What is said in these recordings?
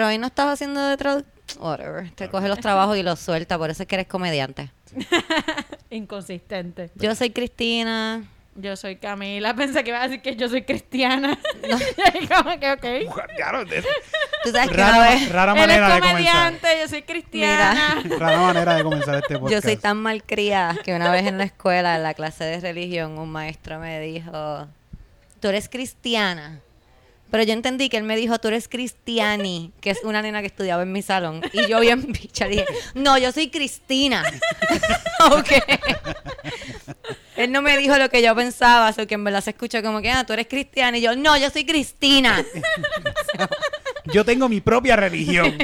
Pero hoy no estás haciendo de traducción. Whatever. Te coge los trabajos y los suelta. Por eso es que eres comediante. Inconsistente. Yo soy Cristina. Yo soy Camila. Pensé que iba a decir que yo soy cristiana. Y como que, ok. Claro, de- Tú sabes que rara, Él manera es de comenzar. comediante, yo soy cristiana. Rara manera de comenzar este podcast. yo soy tan malcriada que una vez en la escuela, en la clase de religión, un maestro me dijo, tú eres cristiana. Pero yo entendí que él me dijo, tú eres cristiani, que es una nena que estudiaba en mi salón. Y yo bien bicha dije, no, yo soy Cristina. ok. Él no me dijo lo que yo pensaba, o que en verdad se escuchó como que, ah, tú eres cristiana. Y yo, no, yo soy Cristina. Yo tengo mi propia religión.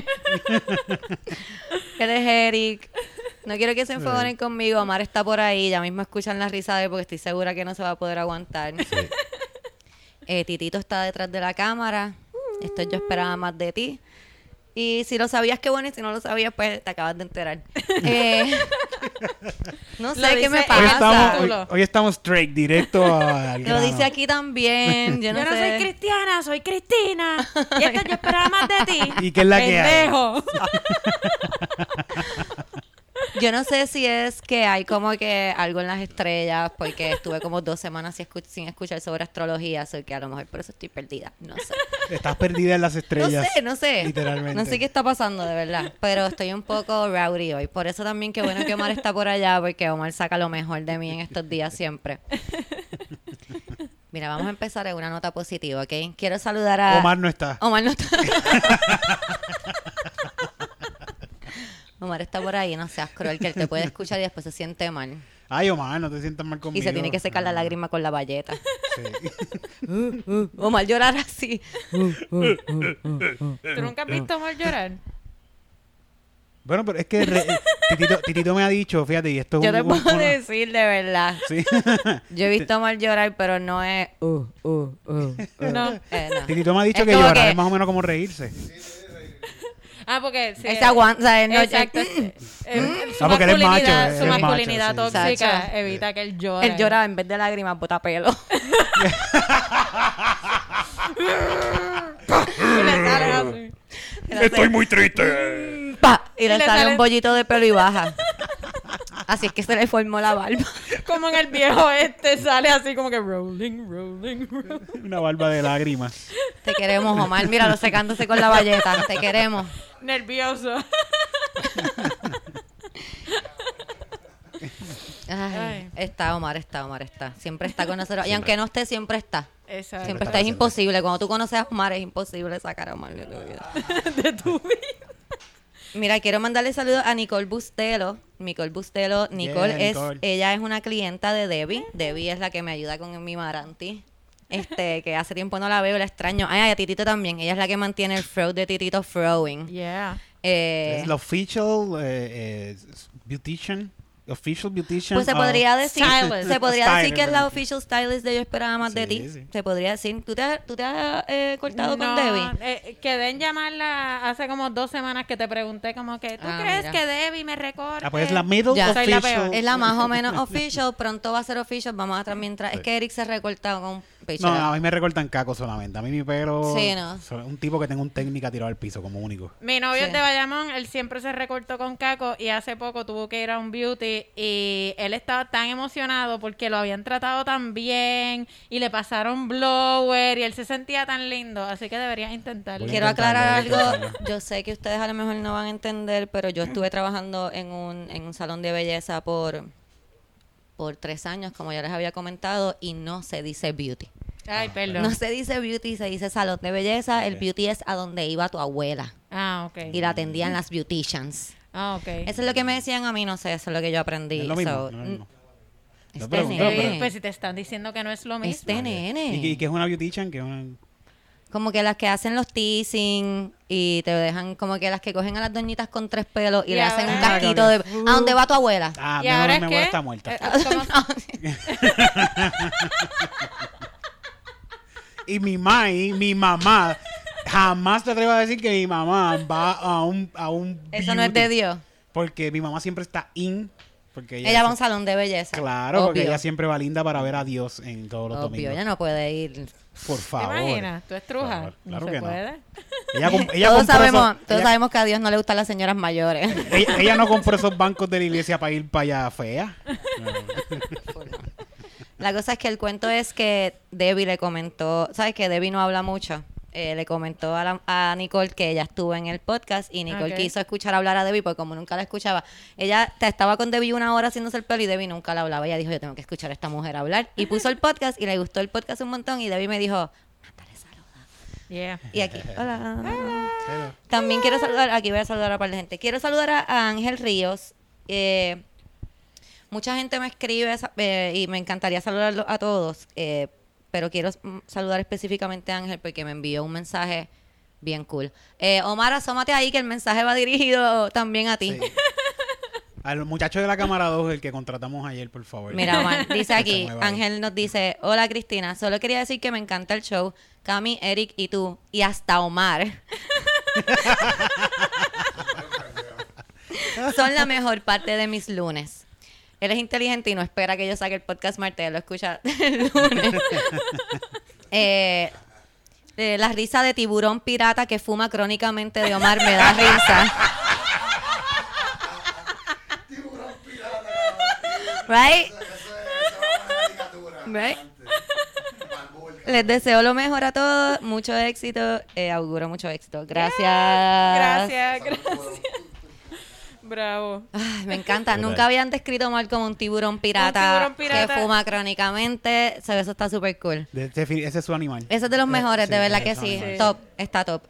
Eres Eric. No quiero que se enfogonen conmigo. Omar está por ahí. Ya mismo escuchan la risa de él porque estoy segura que no se va a poder aguantar. Eh, Titito está detrás de la cámara. Esto yo esperaba más de ti. Y si lo sabías, qué bueno. Y si no lo sabías, pues te acabas de enterar. Eh, no sé qué dice me en Hoy estamos, pasa. hoy, hoy estamos straight, directo al Lo dice aquí también. Yo Yo no, sé. soy cristiana, soy Cristina. Y esto yo esperaba más de ti. ¿Y qué es la que hay? Yo no sé si es que hay como que algo en las estrellas, porque estuve como dos semanas sin, escu- sin escuchar sobre astrología, así que a lo mejor por eso estoy perdida. No sé. Estás perdida en las No estrellas. sé, no sé. Literalmente. No sé qué está pasando, de verdad. Pero estoy un poco rowdy hoy. Por eso también qué bueno que Omar está por allá, porque Omar saca lo mejor de mí en estos días siempre. Mira, vamos a empezar en una nota positiva, ¿ok? Quiero saludar a... Omar no está. Omar no está. Omar está por ahí, no seas cruel, que él te puede escuchar y después se siente mal. Ay, Omar, no te sientas mal conmigo. Y se tiene que secar la lágrima con la valleta. Sí. Omar llorar así. ¿Tú nunca has visto a Omar llorar? Bueno, pero es que re- Titito, Titito me ha dicho, fíjate, y esto es Yo un- te puedo una- decir de verdad. Sí. Yo he visto a Omar llorar, pero no es. Uh, uh, uh, uh. No. Eh, no. Titito me ha dicho Es que llorar que- es más o menos como reírse. Ah, porque... Sí, Él se aguanta, o sea, él no- Exacto. Eh, eh, su Ah, porque él es macho, su es macho, masculinidad sí. tóxica evita que él llore. Él llora en vez de lágrimas, bota pelo. Y le sale así. Estoy muy triste. Pa, y, Y le, le sale sale- un bollito de pelo y baja. Así es que se le formó la barba. Como en el viejo este sale así como que rolling, rolling, rolling. Una barba de lágrimas. Te queremos, Omar. Míralo secándose con la valleta. Te queremos. Nervioso. Ay, Ay. Está Omar, está Omar, está. Siempre está con nosotros. Y aunque no esté, siempre está. Exacto. Siempre está. Es imposible. Cuando tú conoces a Omar, es imposible sacar a Omar de tu vida. de tu vida. Mira, quiero mandarle saludos a Nicole Bustelo. Nicole Bustelo, Nicole Yeah, es, Nicole. ella es una clienta de Debbie. Debbie es la que me ayuda con mi Maranti. Este, que hace tiempo no la veo, la extraño. Ay, a Titito también. Ella es la que mantiene el throw de Titito Throwing. Yeah. Eh, Es la official eh, eh, beautician. Official beautician. pues se podría decir, Stylist. se podría decir que es la official stylist de Yo Esperaba Más de Ti. sí. Se podría decir. ¿Tú te has, tú te has eh, cortado con Debbie? eh, quedé en llamarla hace como dos semanas que te pregunté como que, ¿tú Ah, crees mira. que Debbie me recorte? Ah, pues es la middle Ya. Soy la official. peor. Es la más o menos official. Pronto va a ser official. Vamos a estar mientras. Es que Eric se recorta con No, a mí me recortan caco solamente. A mí mi pelo. Sí, no. soy un tipo que tengo un técnica tirado al piso como único. Mi novio Sí. es de Bayamón, él siempre se recortó con caco y hace poco tuvo que ir a un beauty y él estaba tan emocionado porque lo habían tratado tan bien y le pasaron blower y él se sentía tan lindo, así que deberías intentarlo. Quiero aclarar algo. Yo sé que ustedes a lo mejor no van a entender, pero yo estuve trabajando en un, en un salón de belleza por, por tres años, como ya les había comentado, y no se dice beauty. Ay, perdón. No se dice beauty, se dice salón de belleza. El beauty es a donde iba tu abuela Ah, ok. y la atendían las beauticians. Ah, ok. Eso es lo que me decían a mí, no sé, eso es lo que yo aprendí. Es lo mismo. So, no es lo mismo. este No, pero- Pues si te están diciendo que no es lo mismo. este nene. ¿Y, qué- y qué es una beautician? Que es una... Como que las que hacen los teasing y te dejan como que las que cogen a las doñitas con tres pelos y, Y le hacen un casquito de... ¿A dónde va tu abuela? Ah, ¿Y mi ahora abuela- es mi abuela qué? está muerta. Eh, ¿cómo- Y mi mamá, y mi mamá, jamás te atrevo a decir que mi mamá va a un, a un Eso no es de beauty. Dios. Porque mi mamá siempre está in Porque Ella, va a un salón de belleza. Claro, porque ella siempre va linda para ver a Dios en todos los Obvio, domingos. ella no puede ir. Por ¿Te favor. imaginas? ¿Tú estrujas? Favor, claro no se que no. puede. Ella, ella todos compró sabemos, esos- todos ella- sabemos que a Dios no le gustan las señoras mayores. ella, ella no compró esos bancos de la iglesia para ir para allá fea. La cosa es que el cuento es que Debbie le comentó, ¿sabes que Debbie no habla mucho? Eh, le comentó a, la- a Nicole que ella estuvo en el podcast y Nicole Ok. quiso escuchar hablar a Debbie porque como nunca la escuchaba, ella te- estaba con Debbie una hora haciéndose el pelo y Debbie nunca la hablaba. Ella dijo, yo tengo que escuchar a esta mujer hablar. Y puso el podcast y le gustó el podcast un montón y Debbie me dijo, mándale saludos. Yeah. Y aquí, hola. También quiero saludar, aquí voy a saludar a un par de gente. Quiero saludar a, a Ángel Ríos. Eh, mucha gente me escribe eh, y me encantaría saludarlos a todos, eh, pero quiero saludar específicamente a Ángel porque me envió un mensaje bien cool. Eh, Omar, asómate ahí que el mensaje va dirigido también a ti. Sí. Al muchacho de la cámara 2, el que contratamos ayer, por favor. Mira, Omar, dice aquí. Ángel nos dice, hola Cristina, solo quería decir que me encanta el show, Cami, Eric y tú, y hasta Omar. Son la mejor parte de mis lunes. Él es inteligente y no espera que yo saque el podcast martes, él lo escucha el lunes. Eh, eh, la risa de tiburón pirata que fuma crónicamente de Omar me da risa. Right? Right? Les deseo lo mejor a todos, mucho éxito, eh, auguro mucho éxito. Gracias. Gracias, gracias. Bravo. Ay, me encanta. Nunca habían descrito Omar como un tiburón pirata, tiburón pirata. que fuma crónicamente. Se ve, Eso está súper cool. De- de- ese es su animal. Ese es de los mejores, sí, de verdad que sí. animal. Top, está top.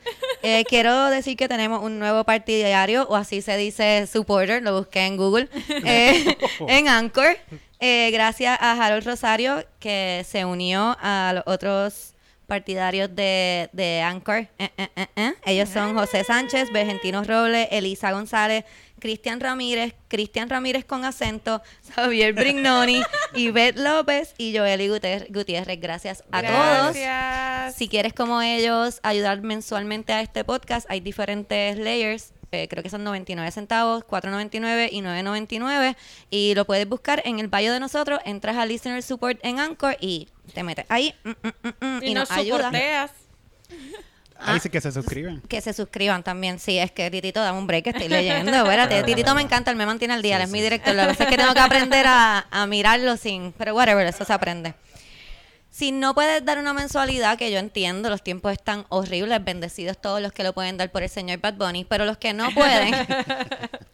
Eh, quiero decir que tenemos un nuevo partidario, o así se dice supporter, lo busqué en Google, eh, en Anchor. Eh, gracias a Harold Rosario, que se unió a los otros partidarios de, de Anchor. Eh, eh, eh, eh. Ellos son José Sánchez, Bergentino Robles, Elisa González, Cristian Ramírez, Cristian Ramírez con acento, Javier Brignoni, Ivette López y Guter- Gutiérrez. Gracias a todos. Gracias. Si quieres como ellos ayudar mensualmente a este podcast, hay diferentes layers. eh, creo que son 99 centavos, 4.99 y 9.99. Y lo puedes buscar en el bio de nosotros. Entras a Listener Support en Anchor y te metes ahí mm, mm, mm, mm, Y, y, nos nos ayuda. Ahí sí que se suscriben. Que se suscriban también. Sí, es que Titito, dame un break que estoy leyendo. Espérate, Titito me encanta, él me mantiene al día, él es mi director. Que pasa es que tengo que aprender a, a mirarlo sin. Pero whatever, eso se aprende. Si no puedes dar una mensualidad, que yo entiendo, los tiempos están horribles, bendecidos todos los que lo pueden dar por el señor Bad Bunny, pero los que no pueden,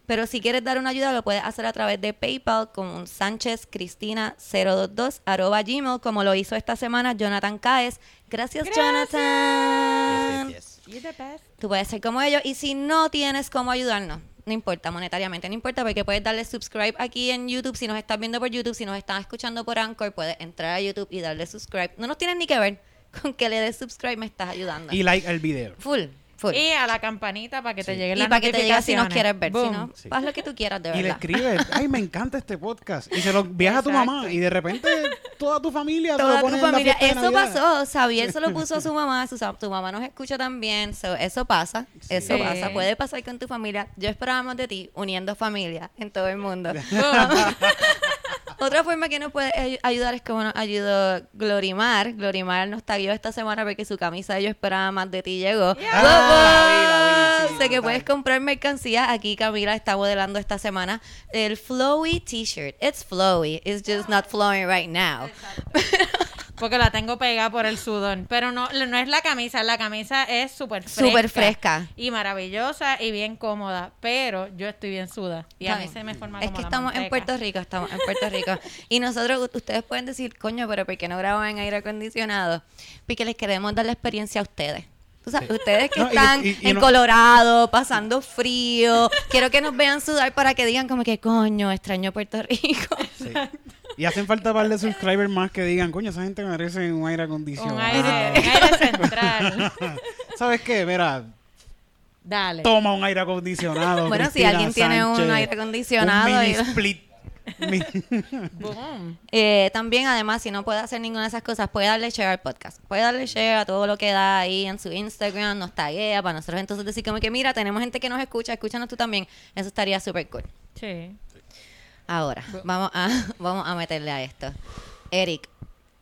pero si quieres dar una ayuda, lo puedes hacer a través de PayPal con Sánchez Cristina 022 arroba gmail, como lo hizo esta semana Jonathan Caes. Gracias, Jonathan. You the best. Tú puedes ser como ellos y si no tienes cómo ayudarnos, no importa monetariamente, no importa porque puedes darle subscribe aquí en YouTube si nos estás viendo por YouTube, si nos estás escuchando por Anchor, puedes entrar a YouTube y darle subscribe. No nos tienes ni que ver con que le des subscribe, me estás ayudando. Y like al video. full, full. Y a la campanita para que te Sí. lleguen Y para que te llegue si nos quieres ver, si no, Sí. haz lo que tú quieras de Y le verdad. escribe, ay, me encanta este podcast. Y se lo envías a tu mamá. Y de repente toda tu familia te lo Toda tu en la familia. Eso pasó. Xavier se lo puso a su mamá. su, tu mamá nos escucha también. so, eso pasa. Eso pasa. Puede pasar con tu familia. Yo esperaba más de ti uniendo familia en todo el mundo. Otra forma que nos puede ay- ayudar es como nos ayudó Glorimar. Glorimar nos taguió esta semana porque su camisa Yo esperaba más de ti llegó. Yeah. Ah, la vi, la vi, sí, sé que brutal. puedes comprar mercancía. Aquí Camila está modelando esta semana el Flowy T-shirt. It's flowy. It's just not flowing right now. Porque la tengo pegada por el sudor. Pero no, no es la camisa. La camisa es súper fresca. Súper fresca. Y maravillosa y bien cómoda. Pero yo estoy bien suda. Y a mí se me forma Es como que la estamos en. Puerto Rico, estamos en Puerto Rico. Y nosotros, ustedes pueden decir, coño, pero ¿por qué no graban en aire acondicionado? Porque les queremos dar la experiencia a ustedes. Tú sabes, Ustedes que No, y- están y- y en no- Colorado, pasando frío, quiero que nos vean sudar para que digan como que, coño, extraño Puerto Rico. Sí. Y hacen falta un par de subscribers más que digan, coño, esa gente merece un aire acondicionado. Un aire, un aire central. ¿Sabes qué? Mira, Dale. toma un aire acondicionado. Bueno, si alguien tiene un aire acondicionado Un mini split. Eh, también, además, si no puede hacer ninguna de esas cosas, puede darle share al podcast. Puede darle share a todo lo que da ahí en su Instagram, nos taguea para nosotros entonces decir como que, mira, tenemos gente que nos escucha, escúchanos tú también. Eso estaría súper cool. Sí. Ahora, vamos a, vamos a meterle a esto. Eric,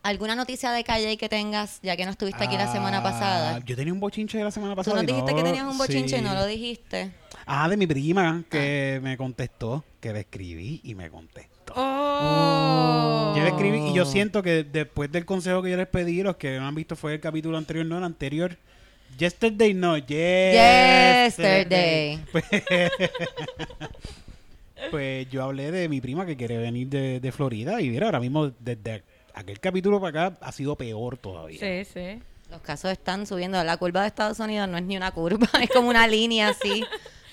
¿alguna noticia de calle que tengas, ya que no estuviste aquí la semana Ah, pasada? Yo tenía un bochinche de la semana Tú pasada. nos y dijiste que tenías un bochinche y sí. no lo dijiste. Ah, de mi prima que me contestó, que le escribí y me contestó. Oh. Yo le escribí y yo siento que después del consejo que yo les pedí, los que no han visto fue el capítulo anterior, no el anterior. Yesterday, no, yesterday. Yesterday. Pues, yo hablé de mi prima que quiere venir de, de Florida y mira, ahora mismo desde aquel capítulo para acá ha sido peor todavía. Sí, sí. Los casos están subiendo. La curva de Estados Unidos no es ni una curva, es como una línea así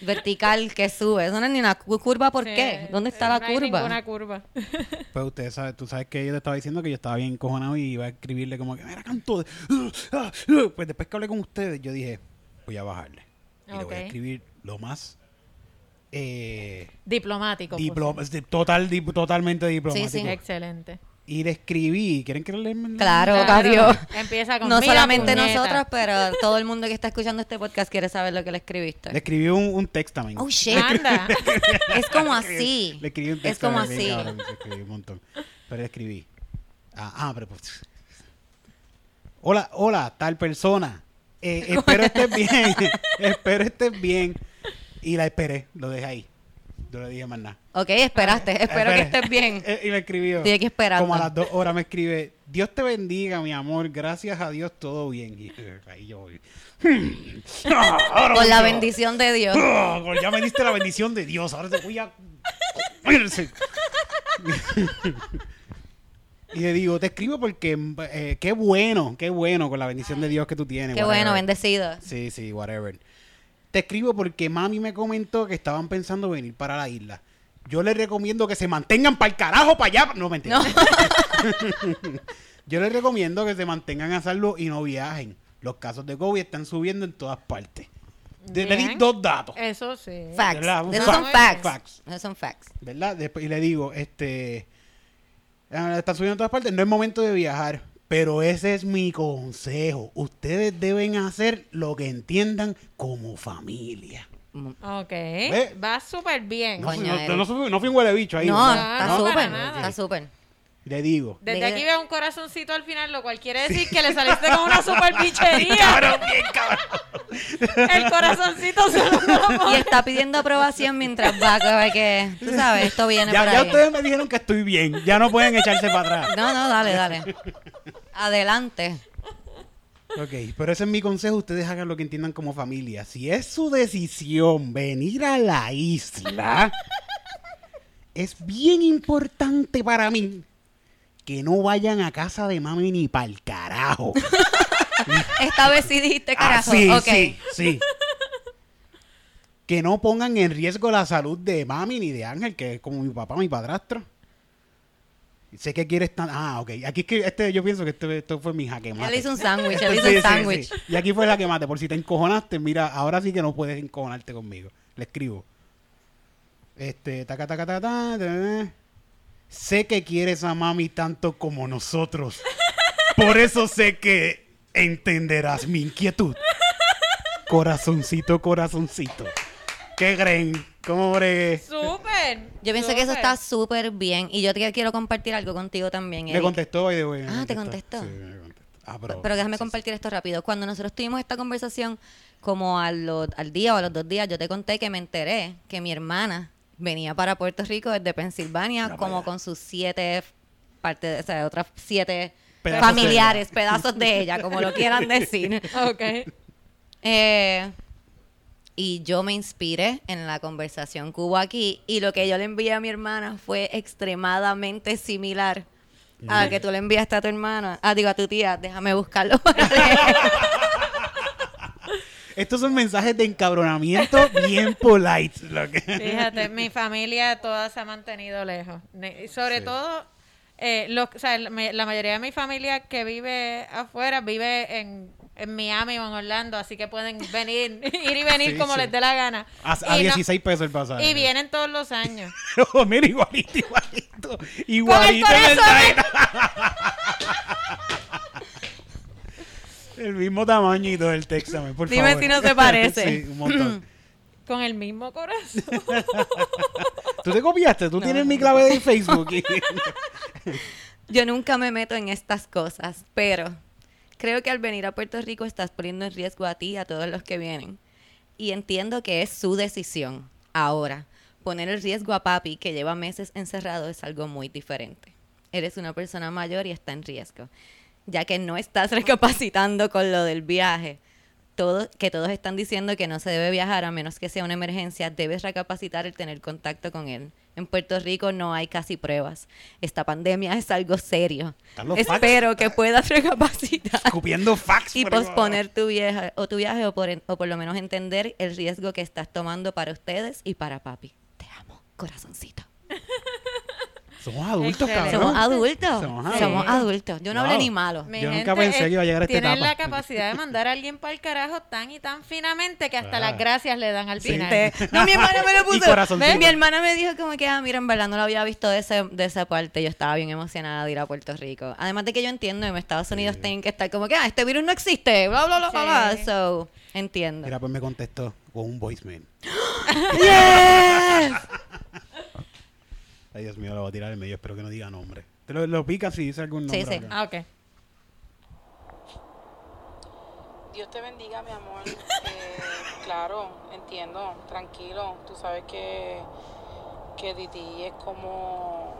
vertical que sube. Eso no es ni una cu- curva, ¿por Sí, qué? ¿Dónde está la no hay curva? ninguna curva. Pues ustedes saben, tú sabes que yo te estaba diciendo que yo estaba bien encojonado y iba a escribirle como que, mira, canto. de- ah, ah". Pues después que hablé con ustedes, yo dije, voy a bajarle. Y le voy a escribir lo más eh, Diplomático. pues. total, dip- totalmente diplomático. sí. Excelente. Y le escribí, ¿quieren que le? Claro, Claro. adiós. Empieza con No "Mira, solamente puñeta". nosotros, pero todo el mundo que está escuchando este podcast quiere saber lo que le escribiste. Le escribí un, un textamento. Oh, shit. Anda. Es como así. Le escribí un Es texto. como bien así. cabrón, escribí un montón. Pero le escribí. Ah, ah, pero pues. Hola, hola, tal persona. Eh, espero estés bien. espero estés bien. Y la esperé, lo dejé ahí. No le dije más nada. Ok, esperaste. Espero que estés bien. Eh, y me escribió. Estoy aquí esperando. Como a las dos horas me escribe. Dios te bendiga, mi amor. Gracias a Dios, todo bien. Y eh, ahí yo voy. Ah, Con la bendición de Dios. Ah, ya me diste la bendición de Dios. Ahora te voy a. y le digo, te escribo porque eh, qué bueno, qué bueno con la bendición de Dios que tú tienes. Qué whatever. bueno, bendecido. Sí, sí, whatever. Te escribo porque mami me comentó que estaban pensando venir para la isla. Yo les recomiendo que se mantengan para el carajo, para allá. No, mentira. No. Yo les recomiendo que se mantengan a salvo y no viajen. Los casos de COVID están subiendo en todas partes. De- Le di dos datos. Eso sí. Facts. Fact. son facts. Facts. Esos son facts. ¿verdad? Después, y le digo, este, ah, está subiendo en todas partes, no es momento de viajar, pero ese es mi consejo. Ustedes deben hacer lo que entiendan como familia. Ok. Ve. Va súper bien. No, no- fui, no fui un huele bicho ahí. No, está súper. Está súper. Le digo. Desde aquí veo un corazoncito al final, lo cual quiere decir que le saliste con una super bichería. Cabrón, bien cabrón. El corazoncito se lo Y está pidiendo aprobación mientras va, que, que tú sabes, esto viene Ya, por ya ahí. ustedes me dijeron que estoy bien. Ya no pueden echarse para atrás. No, no, dale, dale. Adelante. Ok, pero ese es mi consejo. Ustedes hagan lo que entiendan como familia. Si es su decisión venir a la isla, es bien importante para mí que no vayan a casa de mami ni pa'l carajo. Esta vez sí dijiste Ah, carajo. sí, ok. sí, sí. Que no pongan en riesgo la salud de mami ni de Ángel, que es como mi papá, mi padrastro. Sé que quieres tan... Ah, ok. Aquí es que este, yo pienso que este, esto fue mi jaque mate. Él hizo un sándwich, él hizo un sí, sándwich. sí. Y aquí fue la que mate. Por si te encojonaste, mira, ahora sí que no puedes encojonarte conmigo. Le escribo. Este, taca, taca, taca, ta, ta, ta. Sé que quieres a mami tanto como nosotros. Por eso sé que entenderás mi inquietud. Corazoncito, corazoncito. ¿Qué creen? ¿Cómo bregué? Súper. Yo pienso que eso está súper bien. Y yo te quiero compartir algo contigo también, Me Eric. contestó by the way, me Ah, ¿te contestó? Sí, me contestó. Ah, pero, Pero déjame sí, sí. compartir esto rápido. Cuando nosotros tuvimos esta conversación, como a lo- al día o a los dos días, yo te conté que me enteré que mi hermana venía para Puerto Rico desde Pensilvania, como con sus siete partes, o sea, otras siete Pedazos de familiares, pedazos de ella, como lo quieran decir. Ok. Eh, y yo me inspiré en la conversación que hubo aquí y lo que yo le envié a mi hermana fue extremadamente similar a lo que tú le enviaste a tu hermana. Ah, digo, a tu tía. Déjame buscarlo. Estos son mensajes de encabronamiento bien polite. lo que- Fíjate, mi familia toda se ha mantenido lejos. Sobre Sí. todo, eh, los- o sea, la ma- la mayoría de mi familia que vive afuera vive en, en Miami o en Orlando, así que pueden venir, ir y venir Sí, como sí. les dé la gana. A, a Y no- 16 pesos el pasaje. y vienen todos los años. Oh, mira, igualito, igualito. Igualito Con el el mismo tamaño y todo el texamen, por Dime favor. si no se parece. sí, un montón. Con el mismo corazón. ¿Tú te copiaste, tú tienes mi clave de Facebook. y- Yo nunca me meto en estas cosas, pero creo que al venir a Puerto Rico estás poniendo en riesgo a ti y a todos los que vienen. Y entiendo que es su decisión. Ahora, poner el riesgo a papi, que lleva meses encerrado, es algo muy diferente. Eres una persona mayor y está en riesgo, ya que no estás recapacitando con lo del viaje. Todo, que todos están diciendo que no se debe viajar a menos que sea una emergencia, debes recapacitar el tener contacto con él. En Puerto Rico no hay casi pruebas. Esta pandemia es algo serio. Espero que puedas recapacitar Escupiendo fax. y posponer tu viaje o tu viaje o por, o por lo menos entender el riesgo que estás tomando para ustedes y para papi. Te amo, corazoncito. Somos adultos, Excelente. cabrón. Somos adultos. Somos Somos, adultos. adultos. Yo no hablé Wow. ni malo. Mi Yo nunca gente, pensé que iba a llegar a esta tienen etapa. la capacidad de mandar a alguien para el carajo tan y tan finamente que hasta Ah. las gracias le dan al final. No, mi hermana me lo Y puso. corazoncito. Mi hermana me dijo como que, ah, mira, en verdad no lo había visto de, ese, de esa parte. Yo estaba bien emocionada de ir a Puerto Rico. Además de que yo entiendo que en Estados Unidos tienen que estar como que, ah, este virus no existe, bla, bla, bla, bla, bla. Sí. So, entiendo. Mira, pues me contestó con un voicemail. Ay, Dios mío, lo voy a tirar en medio. Espero que no diga nombre. Te lo, lo picas si dice algún Sí, nombre. sí. acá. Ah, ok. Dios te bendiga, mi amor. Eh, claro, entiendo, tranquilo. Tú sabes que, que Titi es como,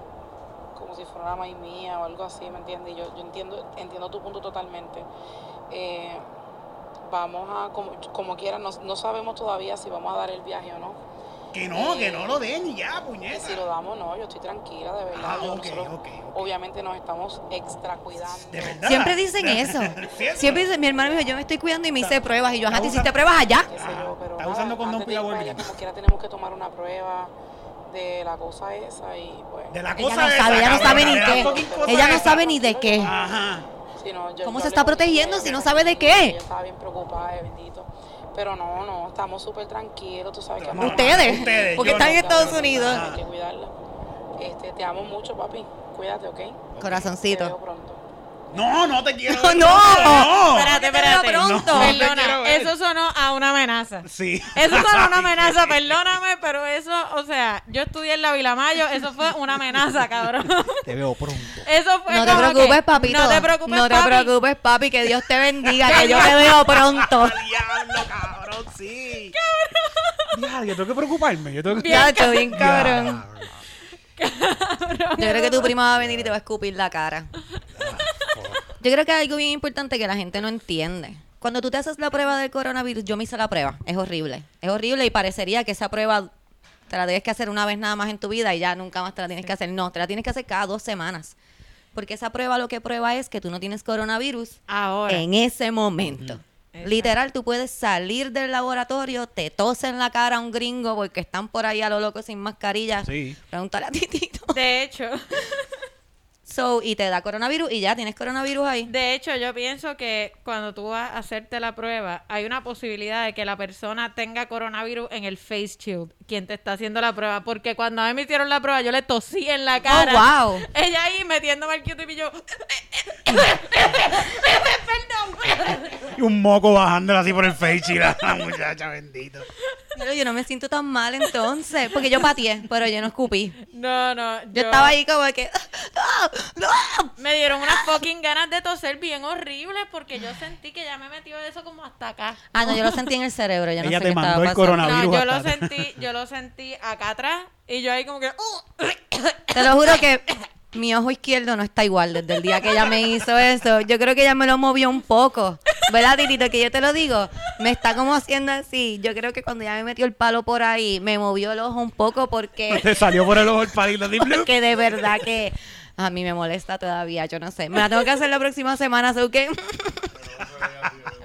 como si fuera una maíz mía o algo así, ¿me entiendes? Yo, yo entiendo, entiendo tu punto totalmente. Eh, vamos a, como, como quiera, no, no sabemos todavía si vamos a dar el viaje o no. Que no, que no lo den y ya, puñeta. si lo damos, no, yo estoy tranquila, de verdad. Ah, Yo- ok, nosotros ok, ok. Obviamente nos estamos extra cuidando. De verdad. Siempre dicen eso. Siempre dicen, mi hermano me dijo, yo me estoy cuidando y me hice pruebas. Y yo, ajá, ¿te hiciste pruebas allá? yo, pero Está nada, usando condón cuidado, como quiera tenemos que tomar una prueba de la cosa esa y pues De la Ella cosa no esa, sabe, ella no sabe ni qué. Ella no sabe ni de qué. Ajá. si no, yo- ¿Cómo se está protegiendo ella, si no ella sabe de qué? Ella estaba bien preocupada, eh, bendito. Pero no, no, estamos súper tranquilos, tú sabes que amamos- Ustedes, Ustedes, porque están no. en Estados Unidos. Hay que cuidarla. Este, te amo mucho, papi. Cuídate, ¿ok? Te veo Corazoncito. pronto. No, no te quiero. No, ver. no. no. Espérate, Te veo espérate. pronto. No. Perdona, eso sonó a una amenaza. Sí. Eso sonó a una amenaza, perdóname, pero eso, o sea, yo estudié en la Vilamayo, eso fue una amenaza, cabrón. Te veo pronto. Eso fue No te como que, preocupes, papito. No te preocupes, No te papi. preocupes, papi. Que Dios te bendiga. Que yo te veo pronto. Diablo, cabrón, sí. Cabrón. yo tengo que preocuparme. Yo tengo que... Chacho, bien cabrón. Diablo. Yo creo que tu prima va a venir y te va a escupir la cara. Yo creo que hay algo bien importante que la gente no entiende. Cuando tú te haces la prueba del coronavirus, yo me hice la prueba. Es horrible. Es horrible y parecería que esa prueba te la tienes que hacer una vez nada más en tu vida y ya nunca más te la tienes que hacer. No, te la tienes que hacer cada dos semanas. Porque esa prueba lo que prueba es que tú no tienes coronavirus Ahora. en ese momento. Literal, tú puedes salir del laboratorio, te tose en la cara a un gringo porque están por ahí a lo loco sin mascarilla. Sí. Pregúntale a Titito. De hecho, So, y te da coronavirus y ya tienes coronavirus ahí. de hecho, yo pienso que cuando tú vas a hacerte la prueba, hay una posibilidad de que la persona tenga coronavirus en el face shield, quien te está haciendo la prueba. Porque cuando a mí me hicieron la prueba, yo le tosí en la cara. Oh, wow. Ella ahí metiéndome el Q-tip y yo. Y un moco bajándole así por el face y la la muchacha bendito. Pero yo no me siento tan mal entonces, porque yo pateé, pero yo no escupí. No, no. Yo estaba ahí como que... ¡Ah! ¡Ah! Me dieron unas fucking ganas de toser bien horribles porque yo sentí que ya me metió eso como hasta acá. Ah, no, yo lo sentí en el cerebro, yo no Ella sé te qué estaba mandó el pasando. coronavirus. No, yo lo sentí, yo lo sentí acá atrás y yo ahí como que uh, Te lo juro que mi ojo izquierdo no está igual desde el día que ella me hizo eso. Yo creo que ella me lo movió un poco. ¿Verdad, Titito? Que yo te lo digo. Me está como haciendo así. Yo creo que cuando ella me metió el palo por ahí, me movió el ojo un poco porque... Te salió por el ojo el palito. así, blup. que de verdad que a mí me molesta todavía, yo no sé. Me la tengo que hacer la próxima semana, ¿so que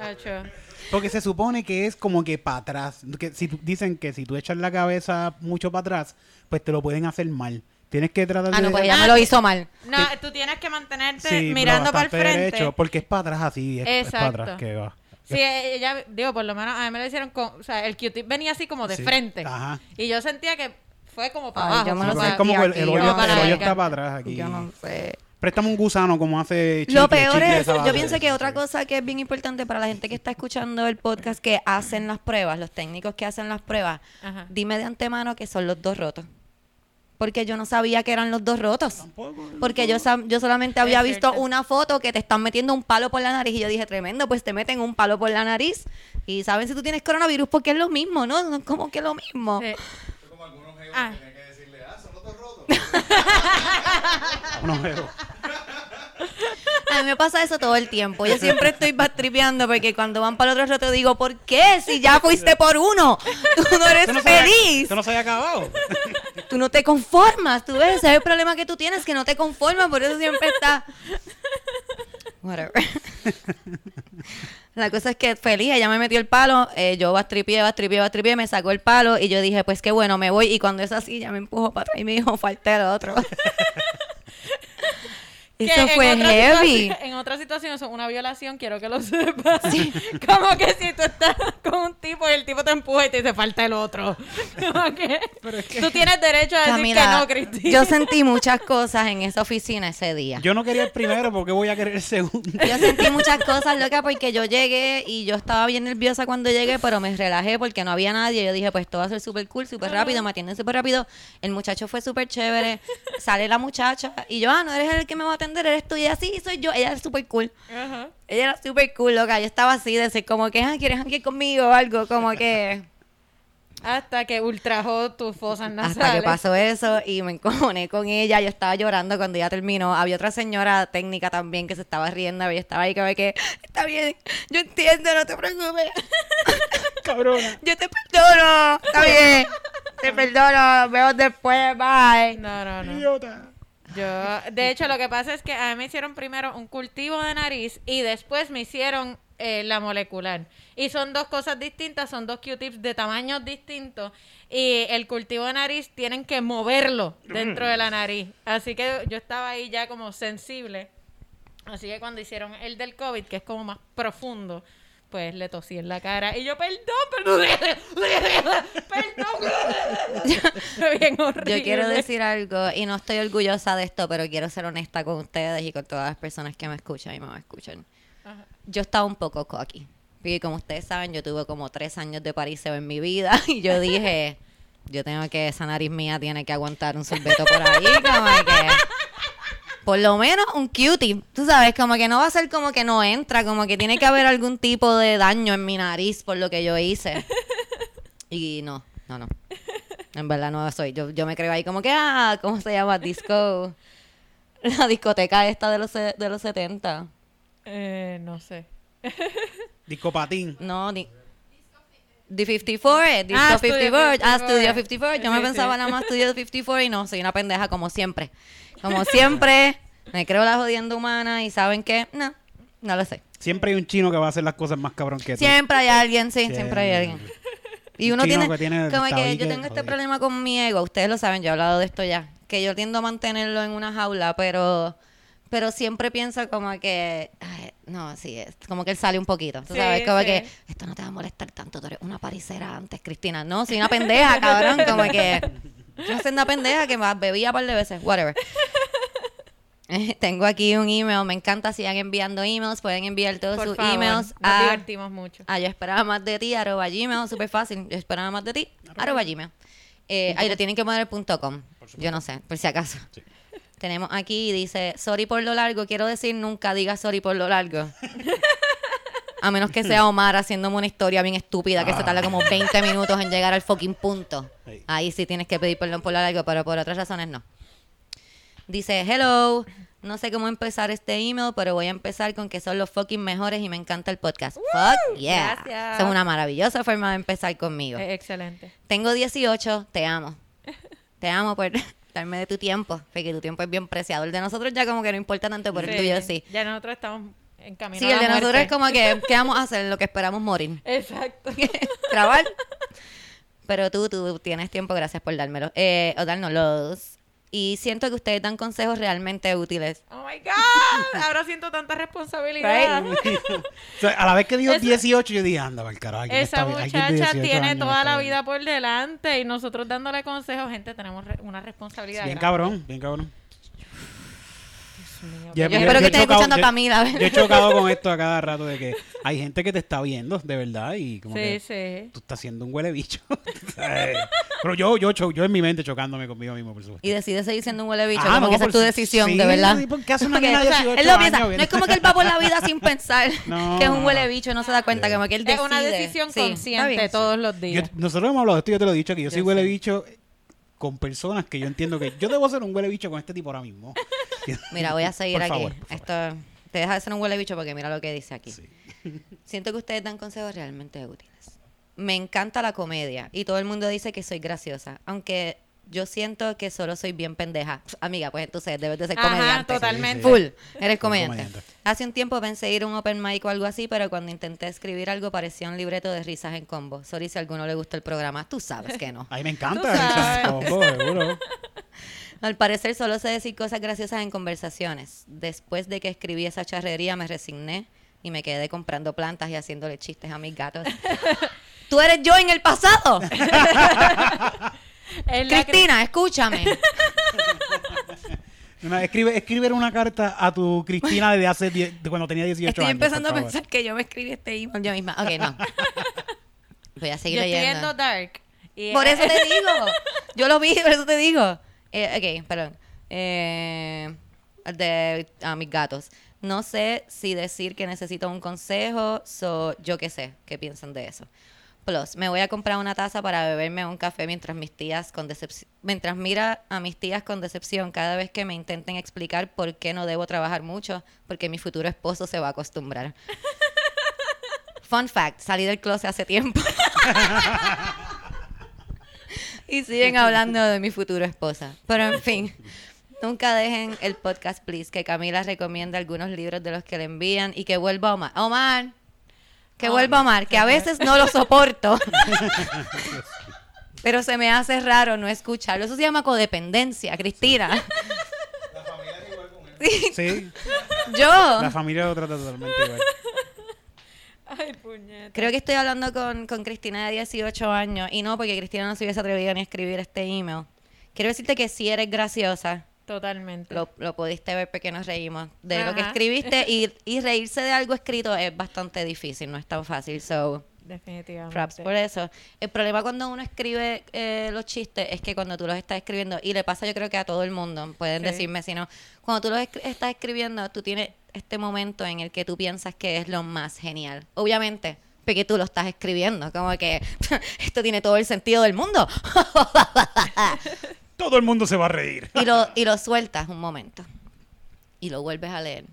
Acho. Porque se supone que es como que para atrás. Que si dicen que si tú echas la cabeza mucho para atrás, pues te lo pueden hacer mal. Tienes que tratar Ah, de... no, pues ella me lo hizo mal. No, tú tienes que mantenerte Sí, pero mirando para el bastante frente. derecho, porque es para atrás así, es, es para Exacto. atrás que va. Sí, ella, digo, por lo menos a mí me lo hicieron con, o sea, el Q-tip venía así como de Sí, frente. ajá. Y yo sentía que fue como para Ay, abajo. yo me Sí, lo porque o sea, es como que el, hoyo, yo para el hoyo acá. está para atrás aquí. Yo no sé. Préstame un gusano como hace chicle, Lo peor chicle es, esa yo base. pienso que otra cosa que es bien importante para la gente que está escuchando el podcast que hacen las pruebas, los técnicos que hacen las pruebas, Ajá. dime de antemano que son los dos rotos. Porque yo no sabía que eran los dos rotos. Tampoco. Porque yo, sa- yo solamente había Es visto cierto. una foto que te están metiendo un palo por la nariz y yo dije, tremendo, pues te meten un palo por la nariz y saben si tú tienes coronavirus porque es lo mismo, ¿no? Es como que lo mismo. Sí. Ah, Unos juegos. A mí me pasa eso todo el tiempo. Yo siempre estoy backtripeando porque cuando van para el otro rato digo, ¿por qué? Si ya fuiste por uno, tú no eres no feliz. Esto no se acabado. Tú no te conformas, tú ves, ese es el problema que tú tienes, que no te conformas, por eso siempre está... Whatever. La cosa es que feliz, ella me metió el palo, eh, yo bastripié, bastripié, bastripié, me sacó el palo y yo dije, pues qué bueno, me voy. Y cuando es así, ya me empujó para atrás y me dijo, falta el otro. Eso fue heavy. en otra situación, eso es una violación, quiero que lo sepas. Como que si tú estás con un tipo y el tipo te empuja y te dice falta el otro. Como que tú tienes derecho a decir Camila, que no, Cristina. yo sentí muchas cosas en esa oficina ese día. Yo no quería el primero porque voy a querer el segundo. Yo sentí muchas cosas, loca, porque yo llegué y yo estaba bien nerviosa cuando llegué, pero me relajé porque no había nadie. Yo dije, pues esto va a ser súper cool, súper rápido, me atienden súper rápido. El muchacho fue súper chévere. Sale la muchacha y yo, ah, no eres el que me va a atender, eres tú. Y ella, sí, soy yo. Ella era súper cool. Ella era súper cool, loca. Yo estaba así, de decir, como que, ah, ¿quieres aquí conmigo o algo? Como que... Hasta que ultrajó tus fosas nasales. Hasta que pasó eso y me encojoné con ella. Yo estaba llorando cuando ella terminó. Había otra señora técnica también que se estaba riendo. Ella estaba ahí como que, está bien, yo entiendo, no te preocupes. Cabrona. Yo te perdono, está bien. Te perdono, nos vemos después, bye. No, no, no. Idiota. Yo, de hecho, lo que pasa es que a mí me hicieron primero un cultivo de nariz y después me hicieron eh, la molecular. Y son dos cosas distintas, son dos Q-tips de tamaños distintos. Y el cultivo de nariz tienen que moverlo dentro de la nariz. Así que yo estaba ahí ya como sensible. Así que cuando hicieron el del COVID, que es como más profundo, pues le tosí en la cara. Y yo, perdón, perdón, perdón. Bien horrible. Yo quiero decir algo y no estoy orgullosa de esto, pero quiero ser honesta con ustedes y con todas las personas que me escuchan y me escuchan. Ajá. Yo estaba un poco cocky. Porque como ustedes saben, yo tuve como tres años de pariseo en mi vida y yo dije, yo tengo que, esa nariz mía tiene que aguantar un sorbeto por ahí, como que... Por lo menos un cutie, tú sabes, como que no va a ser como que no entra, como que tiene que haber algún tipo de daño en mi nariz por lo que yo hice. Y no, no, no. En verdad no soy. Yo, yo me creo ahí como que, ah, ¿cómo se llama? Disco. La discoteca esta de los, de los 70. Eh, no sé. Disco patín. No, di The 54, eh, Disco Ah, Studio 54. Ah, 54. Studio 54. Yo me Sí, pensaba nada más Studio 54 y no, soy una pendeja como siempre. Como siempre, me creo la jodienda humana y ¿saben qué? No, no lo sé. Siempre hay un chino que va a hacer las cosas más cabrón que tú. Siempre hay alguien, sí, siempre, Siempre. hay alguien. Y Un uno tiene, que tiene el como que yo tengo este problema con mi ego, ustedes lo saben, yo he hablado de esto ya, que yo tiendo a mantenerlo en una jaula, pero pero siempre pienso como que ay, no, sí, es como que él sale un poquito, tú Sí, sabes, como sí. que esto no te va a molestar tanto, tú eres una paricera antes, Cristina. No, soy una pendeja, cabrón, como que yo soy una pendeja que más bebía un par de veces, whatever. Tengo aquí un email, me encanta, sigan enviando emails, pueden enviar todos Por sus favor, emails nos a divertimos mucho. Ah, yo esperaba más de ti, arroba gmail, súper fácil. Yo esperaba más de ti, arroba gmail. Eh, ahí le tienen que poner el punto com. Yo no sé, por si acaso. Tenemos aquí, dice, sorry por lo largo. Quiero decir, nunca digas sorry por lo largo. A menos que sea Omar haciéndome una historia bien estúpida que se tarda como 20 minutos en llegar al fucking punto. Ahí sí tienes que pedir perdón por lo largo, pero por otras razones no. Dice, hello, no sé cómo empezar este email, pero voy a empezar con que son los fucking mejores y me encanta el podcast. Fuck yeah. Gracias. Esa es una maravillosa forma de empezar conmigo. Eh, excelente. Tengo 18, te amo. Te amo por darme de tu tiempo, porque tu tiempo es bien preciado. El de nosotros ya como que no importa tanto, pero el tuyo sí. Ya nosotros estamos en camino Sí, a el de nosotros es como que, ¿qué vamos a hacer? Lo que esperamos morir. Exacto. Grabar. Pero tú, tú tienes tiempo, gracias por dármelo. Eh, o dárnoslos. Y siento que ustedes dan consejos realmente útiles. Oh my God. Ahora siento tanta responsabilidad. O sea, a la vez que dijo Esa- 18, yo dije, anda, el carajo. Esa muchacha 18 tiene años toda la bien. vida por delante y nosotros dándole consejos, gente, tenemos re- una responsabilidad. Bien grande. cabrón, bien cabrón. Mío. Yo- Yo espero que estés escuchando a yo- Camila, a ver. Yo he chocado con esto a cada rato de que hay gente que te está viendo, de verdad, y como Sí, que sí. tú estás siendo un huele bicho. Pero yo, yo, yo en mi mente chocándome conmigo mismo, por supuesto. Y decides seguir siendo un huele bicho, Ah, como no, que esa es tu si- decisión, sí, de verdad. sí, porque hace una Porque, nena de o sea, 18 él lo piensa, años, no es como que él va por la vida sin pensar No, que es un huele no. bicho, no se da cuenta, como que él Es decide. una decisión consciente todos los Yo- días. nosotros hemos hablado de esto, yo te lo he dicho, que yo soy huele bicho con personas que yo entiendo que yo debo ser un huele bicho con este tipo ahora mismo. Mira, voy a seguir Por aquí. favor, por favor. Esto te deja de ser un huele bicho porque mira lo que dice aquí. Sí. Siento que ustedes dan consejos realmente útiles. Me encanta la comedia y todo el mundo dice que soy graciosa, aunque yo siento que solo soy bien pendeja. Amiga, pues entonces debes de ser Ajá, comediante. totalmente. Full, eres comediante. comediante. Hace un tiempo pensé ir a un open mic o algo así, pero cuando intenté escribir algo parecía un libreto de risas en combo. Sorry si a alguno le gusta el programa, tú sabes que no. A mí me encanta. Eso, sabes. combo, seguro. Al parecer solo sé decir cosas graciosas en conversaciones. Después de que escribí esa charrería me resigné y me quedé comprando plantas y haciéndole chistes a mis gatos. Tú eres yo en el pasado. Cristina, escúchame. Una- escribe, escribe una carta a tu Cristina de hace die- de cuando tenía 18 Estoy años. empezando a pensar que yo me escribí este email yo misma. Ok, no. Voy a seguir Yo estoy leyendo. viendo Dark. Por eso te digo. Yo lo vi, por eso te digo. Eh, ok, perdón. Eh, de a mis gatos. No sé si decir que necesito un consejo, so, yo qué sé, qué piensan de eso. Plus, me voy a comprar una taza para beberme un café mientras mis tías con decepción, mientras mira a mis tías con decepción cada vez que me intenten explicar por qué no debo trabajar mucho, porque mi futuro esposo se va a acostumbrar. Fun fact, salí del closet hace tiempo. y siguen hablando de mi futuro esposa. Pero en fin, nunca dejen el podcast, please, que Camila recomienda algunos libros de los que le envían y que vuelva Omar. Omar, que vuelva Omar, que a veces no lo soporto. Pero se me hace raro no escucharlo. Eso se llama codependencia, Cristina. Sí, Sí, yo. la familia lo trata totalmente igual. Ay, puñeta. Creo que estoy hablando con, con Cristina de 18 años y no porque Cristina no se hubiese atrevido ni a escribir este email. Quiero decirte que si eres graciosa, Totalmente. lo, lo pudiste ver porque nos reímos de lo que escribiste y, y reírse de algo escrito es bastante difícil, no es tan fácil. So, Definitivamente. props por eso. El problema cuando uno escribe eh, los chistes es que cuando tú los estás escribiendo, y le pasa yo creo que a todo el mundo, pueden Sí. decirme si no, cuando tú los estás escribiendo, tú tienes este momento en el que tú piensas que es lo más genial. Obviamente, porque tú lo estás escribiendo, como que esto tiene todo el sentido del mundo. Todo el mundo se va a reír. y lo, y lo sueltas un momento. Y lo vuelves a leer.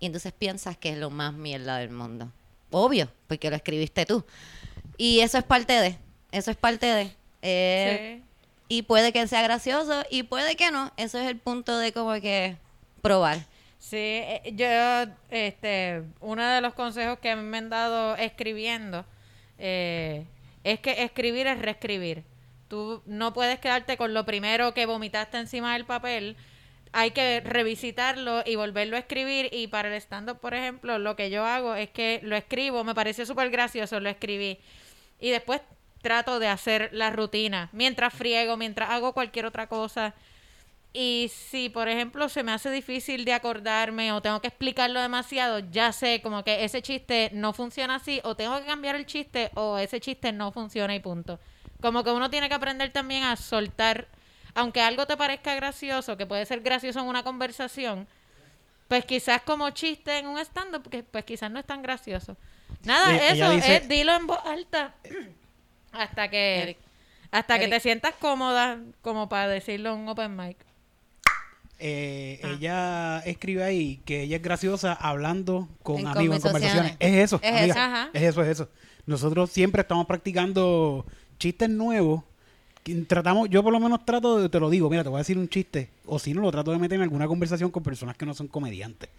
Y entonces piensas que es lo más mierda del mundo. Obvio, porque lo escribiste tú. Y eso es parte de. Eso es parte de. Eh, Sí. Y puede que sea gracioso y puede que no. Eso es el punto de como que probar. Sí, eh, yo, este, uno de los consejos que me han dado escribiendo eh, es que escribir es reescribir. Tú no puedes quedarte con lo primero que vomitaste encima del papel. Hay que revisitarlo y volverlo a escribir. Y para el stand-up, por ejemplo, lo que yo hago es que lo escribo, me pareció súper gracioso, lo escribí. Y después trato de hacer la rutina, mientras friego, mientras hago cualquier otra cosa. Y si, por ejemplo, se me hace difícil de acordarme o tengo que explicarlo demasiado, ya sé como que ese chiste no funciona así o tengo que cambiar el chiste o ese chiste no funciona y punto. Como que uno tiene que aprender también a soltar, aunque algo te parezca gracioso, que puede ser gracioso en una conversación, pues quizás como chiste en un stand-up, que pues quizás no es tan gracioso. Nada, Eh, eso, dice- es dilo en voz alta hasta que... Eric. Hasta que te sientas cómoda como para decirlo en un open mic. Eh, Ah. Ella escribe ahí que ella es graciosa hablando con En amigos en conversaciones. conversaciones. Es eso, Es amiga. eso. Ajá. Es eso, es eso. Nosotros siempre estamos practicando chistes nuevos. Tratamos, yo por lo menos trato de, te lo digo, mira, te voy a decir un chiste. O si no, lo trato de meter en alguna conversación con personas que no son comediantes.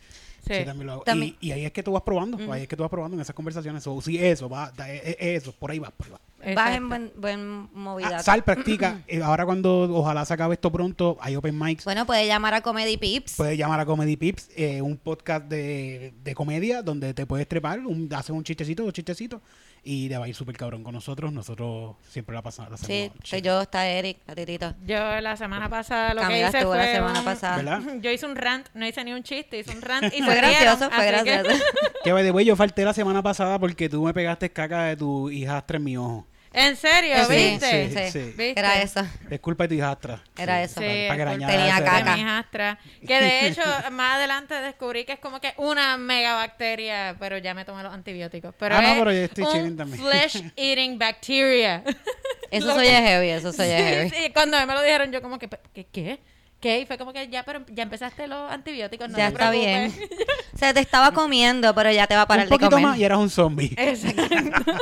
Sí. Sí, también lo hago. También- Y, y ahí es que tú vas probando, ahí es que tú vas probando en esas conversaciones. O sí, eso, va, da- es- es eso, por ahí va, por ahí va. Vas en buen, buen movida. Ah, Sal, practica. Eh, ahora cuando ojalá se acabe esto pronto, hay open mics. Bueno, puede llamar a Comedy Pips. Puedes llamar a Comedy Pips, eh, un podcast de, de comedia donde te puedes trepar, un, haces un chistecito, dos chistecitos. Y le va a ir súper cabrón con nosotros. Nosotros siempre la pasamos. La Sí, chill. yo, está Eric, a titito. Yo la semana pasada lo Camila que hice estuvo fue la semana un- pasada. ¿Verdad? Yo hice un rant, no hice ni un chiste, hice un rant y Fue gracioso, fue así que- gracioso. Que by the way, yo falté la semana pasada porque tú me pegaste caca de tu hijastra en mi ojo. ¿En serio? Sí, ¿Viste? Sí, sí, sí. ¿Viste? Era eso. Es culpa de tu hijastra. Era eso. Sí, Para, Tenía caca. de mi hijastra. Que de hecho, más adelante descubrí que es como que una megabacteria, pero ya me tomé los antibióticos. Pero Ah, no, es pero yo estoy un chilling también. flesh eating bacteria. Eso soy heavy, eso soy Sí, heavy. sí, cuando me lo dijeron yo como que, ¿qué? ¿Qué? ¿Qué? Y fue como que ya, pero ya empezaste los antibióticos, no ya te está bien. preocupes. Se te estaba comiendo, pero ya te va a parar Un de poquito comer. más y eras un zombie. Exacto.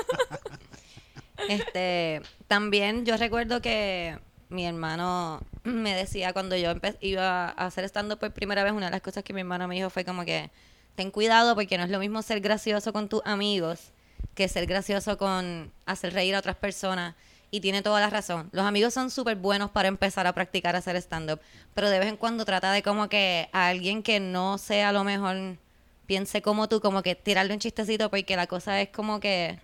Este, también yo recuerdo que mi hermano me decía cuando yo iba a hacer stand-up por primera vez, una de las cosas que mi hermano me dijo fue como que ten cuidado porque no es lo mismo ser gracioso con tus amigos que ser gracioso con hacer reír a otras personas. Y tiene toda la razón. Los amigos son súper buenos para empezar a practicar hacer stand-up, pero de vez en cuando trata de como que a alguien que no sea a lo mejor piense como tú, como que tirarle un chistecito porque la cosa es como que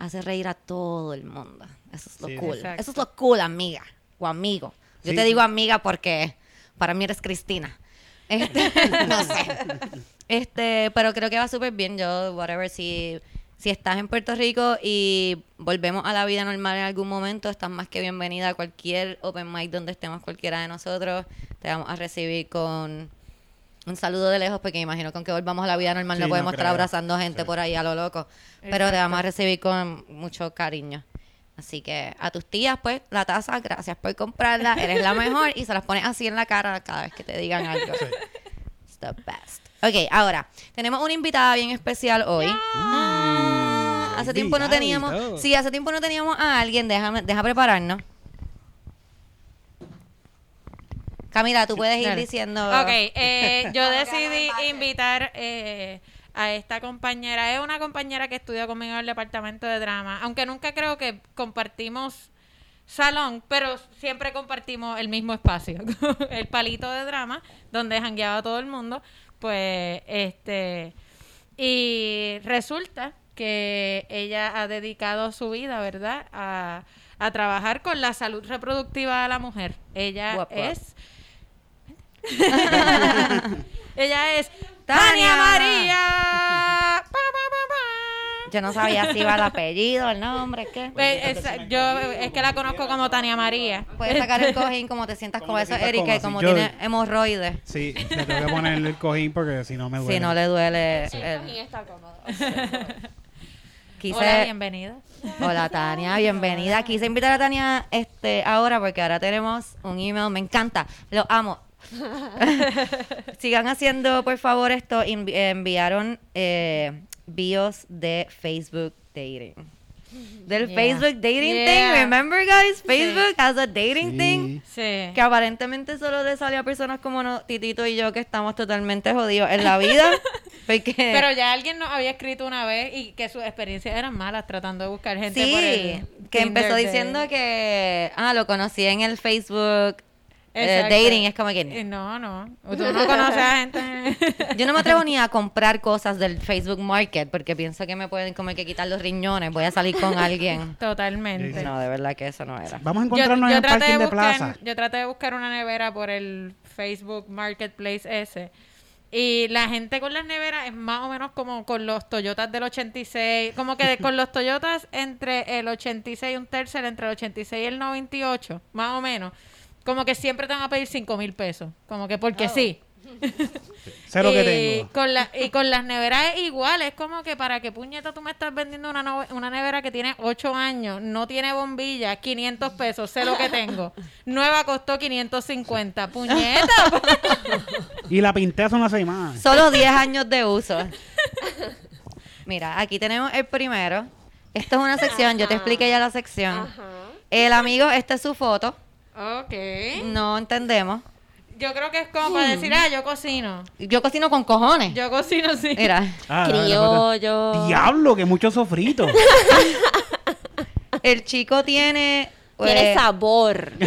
hace reír a todo el mundo. Eso es lo Sí. cool. Exacto. Eso es lo cool, amiga o amigo. Yo Sí. te digo amiga porque para mí eres Cristina. Este, no sé. Este, pero creo que va súper bien. Yo, whatever, si, si estás en Puerto Rico y volvemos a la vida normal en algún momento, estás más que bienvenida a cualquier open mic donde estemos cualquiera de nosotros. Te vamos a recibir con un saludo de lejos, porque me imagino con que volvamos a la vida normal Sí, no no podemos estar creo. abrazando gente Sí. por ahí a lo loco. Pero te vamos a recibir con mucho cariño. Así que a tus tías, pues, la taza, gracias por comprarla, eres la mejor y se las pones así en la cara cada vez que te digan algo. It's the best. Ok, ahora, tenemos una invitada bien especial hoy. Ah, hace tiempo no teníamos, sí, hace tiempo no teníamos a alguien, déjame, deja prepararnos. Camila, tú puedes ir Dale. diciendo. Ok, eh, yo decidí invitar eh, a esta compañera. Es una compañera que estudió conmigo en el departamento de drama, aunque nunca creo que compartimos salón, pero siempre compartimos el mismo espacio, el palito de drama, donde jangueaba todo el mundo. Pues, este, y resulta que ella ha dedicado su vida, ¿verdad?, a, a trabajar con la salud reproductiva de la mujer. Ella Guap, guap. es ella es Tania. Tania María. Pa, pa, pa, pa. Yo no sabía si iba el apellido, el nombre, ¿qué? Esa- yo es que la conozco como Tania María. Puedes sacar el cojín como te sientas Como con te eso, Eric, como Yo- tiene hemorroides. Sí, le tengo que poner el cojín porque si no me duele. Si no le duele. el- Y está cómodo. Quise- Hola, bienvenida. Hola Tania, bienvenida. Quise invitar a Tania este ahora porque ahora tenemos un email. Me encanta, lo amo. Sigan haciendo, por favor, esto. Envi- enviaron eh, bios de Facebook Dating. Del Yeah. Facebook Dating Yeah. Thing. Remember, guys? Facebook has a dating Sí. thing. Sí. Que aparentemente solo le sale a personas como no, Titito y yo que estamos totalmente jodidos en la vida. porque Pero ya alguien nos había escrito una vez y que sus experiencias eran malas tratando de buscar gente por el Sí, que Tinder empezó de- diciendo que, ah, lo conocí en el Facebook eh, Exacto. dating. Es como Eh, que No, no. Tú no conoces a gente. yo no me atrevo ni a comprar cosas del Facebook Market porque pienso que me pueden como que quitar los riñones. Voy a salir con alguien. Totalmente. No, de verdad que eso no era. Vamos a encontrarnos en el parking de, buscar, plaza. Yo traté de buscar una nevera por el Facebook Marketplace ese. Y la gente con las neveras es más o menos como con los Toyotas del 86. Como que con los Toyotas entre el 86 y un tercer, entre el 86 y el 98, más o menos. Como que siempre te van a pedir 5 mil pesos. Como que porque sí. Sé lo y, que tengo. Con la, y con las neveras es igual, es como que para que puñeta tú me estás vendiendo una, una nevera que tiene 8 años, no tiene bombilla, 500 pesos, sé lo que tengo. Nueva costó 550, puñeta. Y la pinté hace una semana. Solo 10 años de uso. Mira, aquí tenemos el primero. Esto es una sección, yo te expliqué ya la sección. Ajá. El amigo, esta es su foto. Ok. No entendemos. Yo creo que es como para decir, ah, yo cocino. Yo cocino con cojones. Yo cocino sí. Mira, Ah. Criollo. Diablo, que mucho sofrito. el chico tiene... Tiene eh, sabor.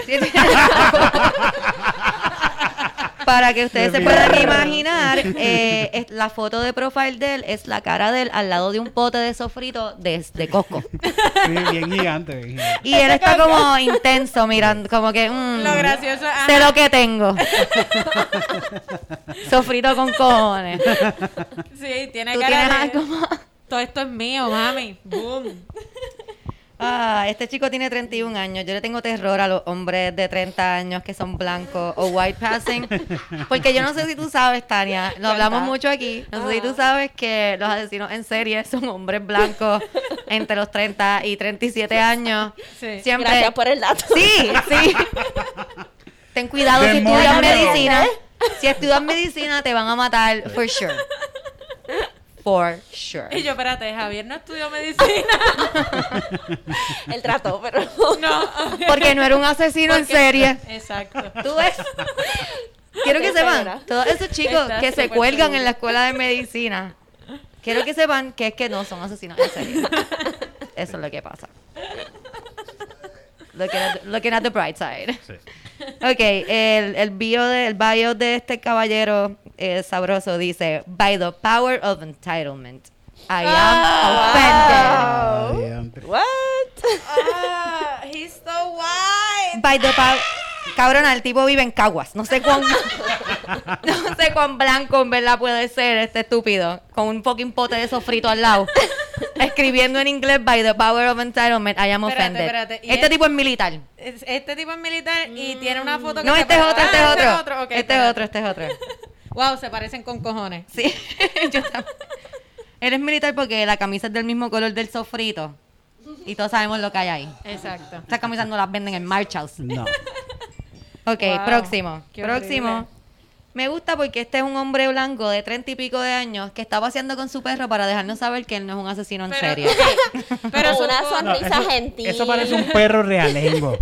Para que ustedes se puedan imaginar, eh, es- la foto de profile de él es la cara de él al lado de un pote de sofrito de, de coco. Sí, bien gigante, bien gigante. Y él está como intenso mirando, como que... mm, Lo gracioso es, Sé ajá. lo que tengo. Sofrito con cojones. Sí, tiene Tú cara tienes de... algo más. Todo esto es mío, mami. Boom. Ah, este chico tiene 31 años. Yo le tengo terror a los hombres de 30 años que son blancos o white passing. Porque yo no sé si tú sabes, Tania, lo hablamos mucho aquí. No sé si tú sabes que los asesinos en serie son hombres blancos entre los 30 y 37 años. Sí. Siempre. Gracias por el dato. Sí, sí. Ten cuidado si estudias medicina. Si estudias medicina, te van a matar for sure. For sure. Y yo, espérate, Javier no estudió medicina. Él trató, pero. no. Porque no era un asesino en serie. Exacto. ¿Tú ves? Quiero que sepan, era. todos esos chicos Está que se cuelgan en la escuela de medicina, quiero que sepan que es que no son asesinos en serie. Eso es lo que pasa. Looking at, the- looking at the bright side. Ok, el, el, bio de, el bio de este caballero eh, sabroso dice, By the power of entitlement, I Ah, am offended. Ay, diantre. ¿What? Ah, he's so white. By the power... Cabrona, el tipo vive en Caguas. No sé cuán... no sé cuán blanco en verdad puede ser este estúpido. Con un fucking pote de sofrito al lado. Escribiendo en inglés, by the power of entitlement, I am Espérate, offended. espérate, ¿y Este tipo es militar. Es- Este tipo es militar y tiene una foto que No, este es otro, este Ah, es otro. este es espérate. otro, este es otro. Wow, se parecen con cojones. Sí, yo también. Él es militar porque la camisa es del mismo color del sofrito. Y todos sabemos lo que hay ahí. Exacto. Estas camisas no las venden en Marshalls. No. Ok, Wow, próximo. qué próximo. horrible. Me gusta porque este es un hombre blanco de treinta y pico de años que está paseando con su perro para dejarnos saber que él no es un asesino en Pero- serie. Pero su- una No, sonrisa eso, gentil. eso parece un perro realengo.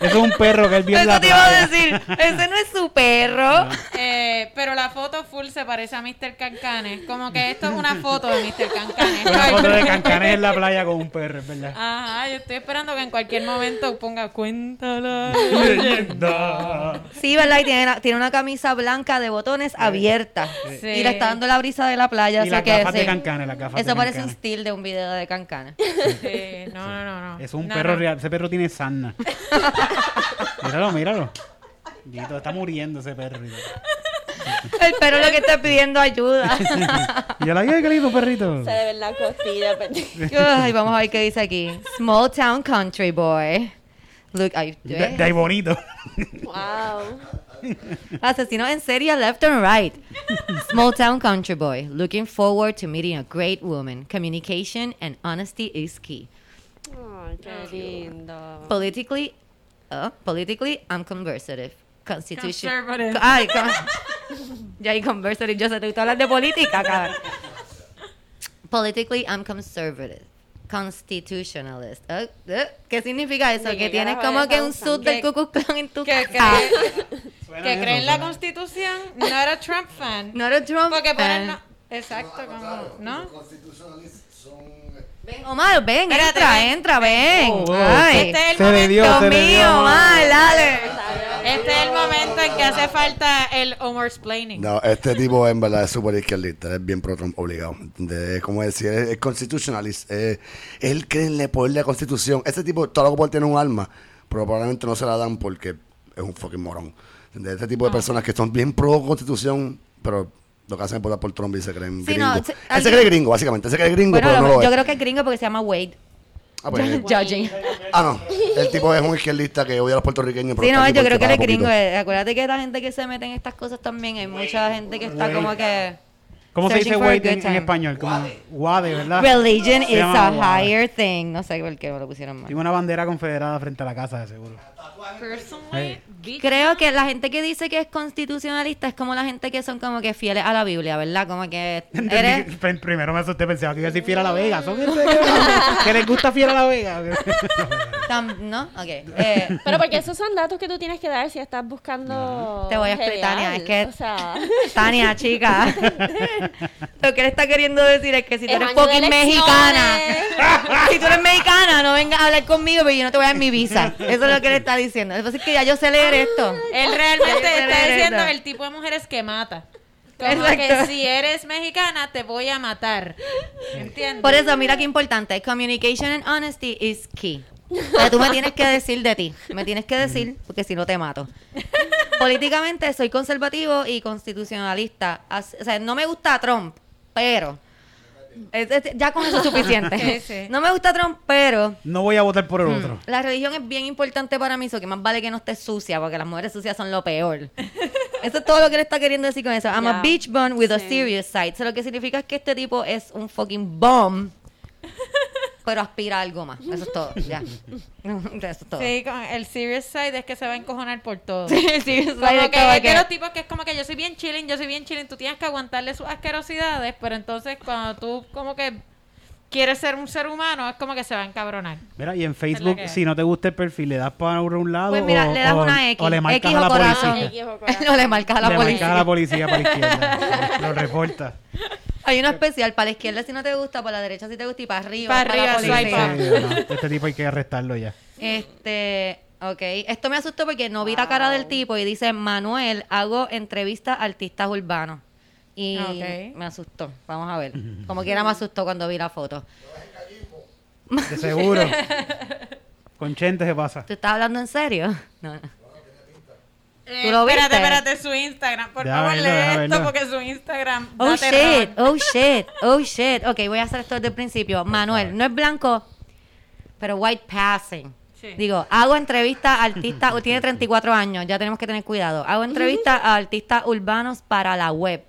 Eso es un perro que él vio en Eso la te iba a decir. Ese no es su perro. eh, pero la foto full se parece a Mr. Cancanes. Como que esto es una foto de Mr. Cancanes. Una foto de cancanes en la playa con un perro, es verdad. Ajá, yo estoy esperando que en cualquier momento ponga cuéntala. Leyenda. Sí, ¿verdad? Y tiene, la- tiene una camisa blanca de botones abierta. Sí. Y le está dando la brisa de la playa. Y las que gafas de las gafas Eso de parece un still de un video de cancana. Sí, no, no, no, no. Es un No, perro no. real. Ese perro tiene sarna. míralo, míralo. Está muriendo ese perro. El perro lo que está pidiendo ayuda. Y yo la qué lindo perrito. Se debe la costilla. Ay, vamos a ver qué dice aquí. Small town country boy. Look, ay, De, de ahí bonito. wow. Asesinos en serie left and right. Small town country boy. Looking forward to meeting a great woman. Communication and honesty is key. Ay, qué lindo. Politically, uh, politically, I'm conservative. Constitution. Conservative. Ay, con... ya hay conservative. Yo sé, tú hablas de política, cabrón. Politically, I'm conservative. Constitutionalist. Uh, uh, ¿Qué significa eso? ¿De Que tienes como que un sud Que- del Ku Klux Klan en tu Que, casa. cree, que cree en la constitución, no era Trump fan. No eres Trump Porque por fan. no. Exacto, como, ¿no? Ven, Omar, ven, Espérate, entra, ven. entra, ven. Oh, oh. Ay, Este es el momento. dio, mío, Omar, dale. Este es el momento en que hace falta el Omar explaining. No, este tipo en verdad es súper izquierdista, es bien pro Trump obligado. Es como decir, es, es constitutionalist. eh, él cree en el poder de la constitución. Este tipo, todo lo que puede tener un arma, pero probablemente no se la dan porque es un fucking morón. ¿entiendes? Este tipo de personas que son bien pro constitución, pero lo que hacen es votar por Trump y se creen Sí, gringos. no, se- él alguien- se cree gringo, básicamente. Él se cree gringo, Bueno, pero no lo- lo yo es. creo que es gringo porque se llama Wade. Ah, pues, eh. Judging. Ah, no. El tipo es un izquierdista que odia a los puertorriqueños. pero Sí, no, yo creo que él es paga gringo. eh. Acuérdate que la gente que se mete en estas cosas también, hay mucha gente que está como que... ¿Cómo se dice good en, en español? Como Wade, ¿verdad? Religion is a Wade. higher thing. No sé por qué me lo pusieron mal. Tiene una bandera confederada frente a la casa, de seguro. Personally, bitch. Creo que la gente que dice que es constitucionalista es como la gente que son como que fieles a la Biblia, ¿verdad? Como que eres... Primero me asusté, pensaba que iba a decir fiel a la Vega. Son gente que, les gusta fiel a la Vega. ¿No? Ok. Eh, Pero porque esos son datos que tú tienes que dar si estás buscando. Te voy a explicar, Tania, es que- O sea, Tania, chica. Lo que él está queriendo decir es que si tú Es eres fucking mexicana, si tú eres mexicana, no vengas a hablar conmigo, pero yo no te voy a dar mi visa. Eso es lo que él está diciendo. Lo que pasa es que ya yo sé leer esto. Él realmente está diciendo el tipo de mujeres que mata. Como Exacto. que si eres mexicana, te voy a matar. ¿Entiendes? Por eso, mira qué importante. Communication and honesty is key. O sea, tú me tienes que decir de ti. Me tienes que decir, porque si no te mato. Políticamente soy conservativo y constitucionalista. O sea, no me gusta Trump, pero... es- es- ya con eso es suficiente. Sí. No me gusta Trump, pero... No voy a votar por el Mm. otro. La religión es bien importante para mí, eso que más vale que no esté sucia, porque las mujeres sucias son lo peor. Eso es todo lo que le está queriendo decir con eso. I'm a beach bum with a serious side. Eso lo que significa es que este tipo es un fucking bomb, pero aspira a algo más. Eso es todo, ya. Eso es todo. Sí, con el serious side es que se va a encojonar por todo. Sí, sí, Como side que como es de que- los tipos que es como que yo soy bien chilling, yo soy bien chilling, tú tienes que aguantarle sus asquerosidades, pero entonces cuando tú como que quieres ser un ser humano, es como que se va a encabronar. Mira, y en Facebook, que hay. si no te gusta el perfil, le das para un lado Pues mira, o, le das o- una X, o le marcas X a la corazón. policía. X o no le marcas a la le policía. marcas a la policía para la izquierda. lo reporta. Hay uno especial para la izquierda si no te gusta, para la derecha si te gusta y para arriba. Para la arriba, policía. Sí, no, este tipo hay que arrestarlo ya. Este, ok. Esto me asustó porque no vi la cara del tipo y dice, Manuel, hago entrevistas a artistas urbanos. Y me asustó. Vamos a ver. Como quiera me asustó cuando vi la foto. De seguro. Con Chente se pasa. ¿Tú estás hablando en serio? No, no. Eh, ¿Tú lo viste? Espérate, espérate, su Instagram. Por Deja favor, verlo, lee esto verlo. porque su Instagram Oh terror. shit, oh shit, oh shit. Ok, voy a hacer esto desde el principio. Manuel, no es blanco, pero white passing. Sí. Digo, hago entrevistas a artistas, tiene 34 años, ya tenemos que tener cuidado. Hago entrevistas a artistas urbanos para la web.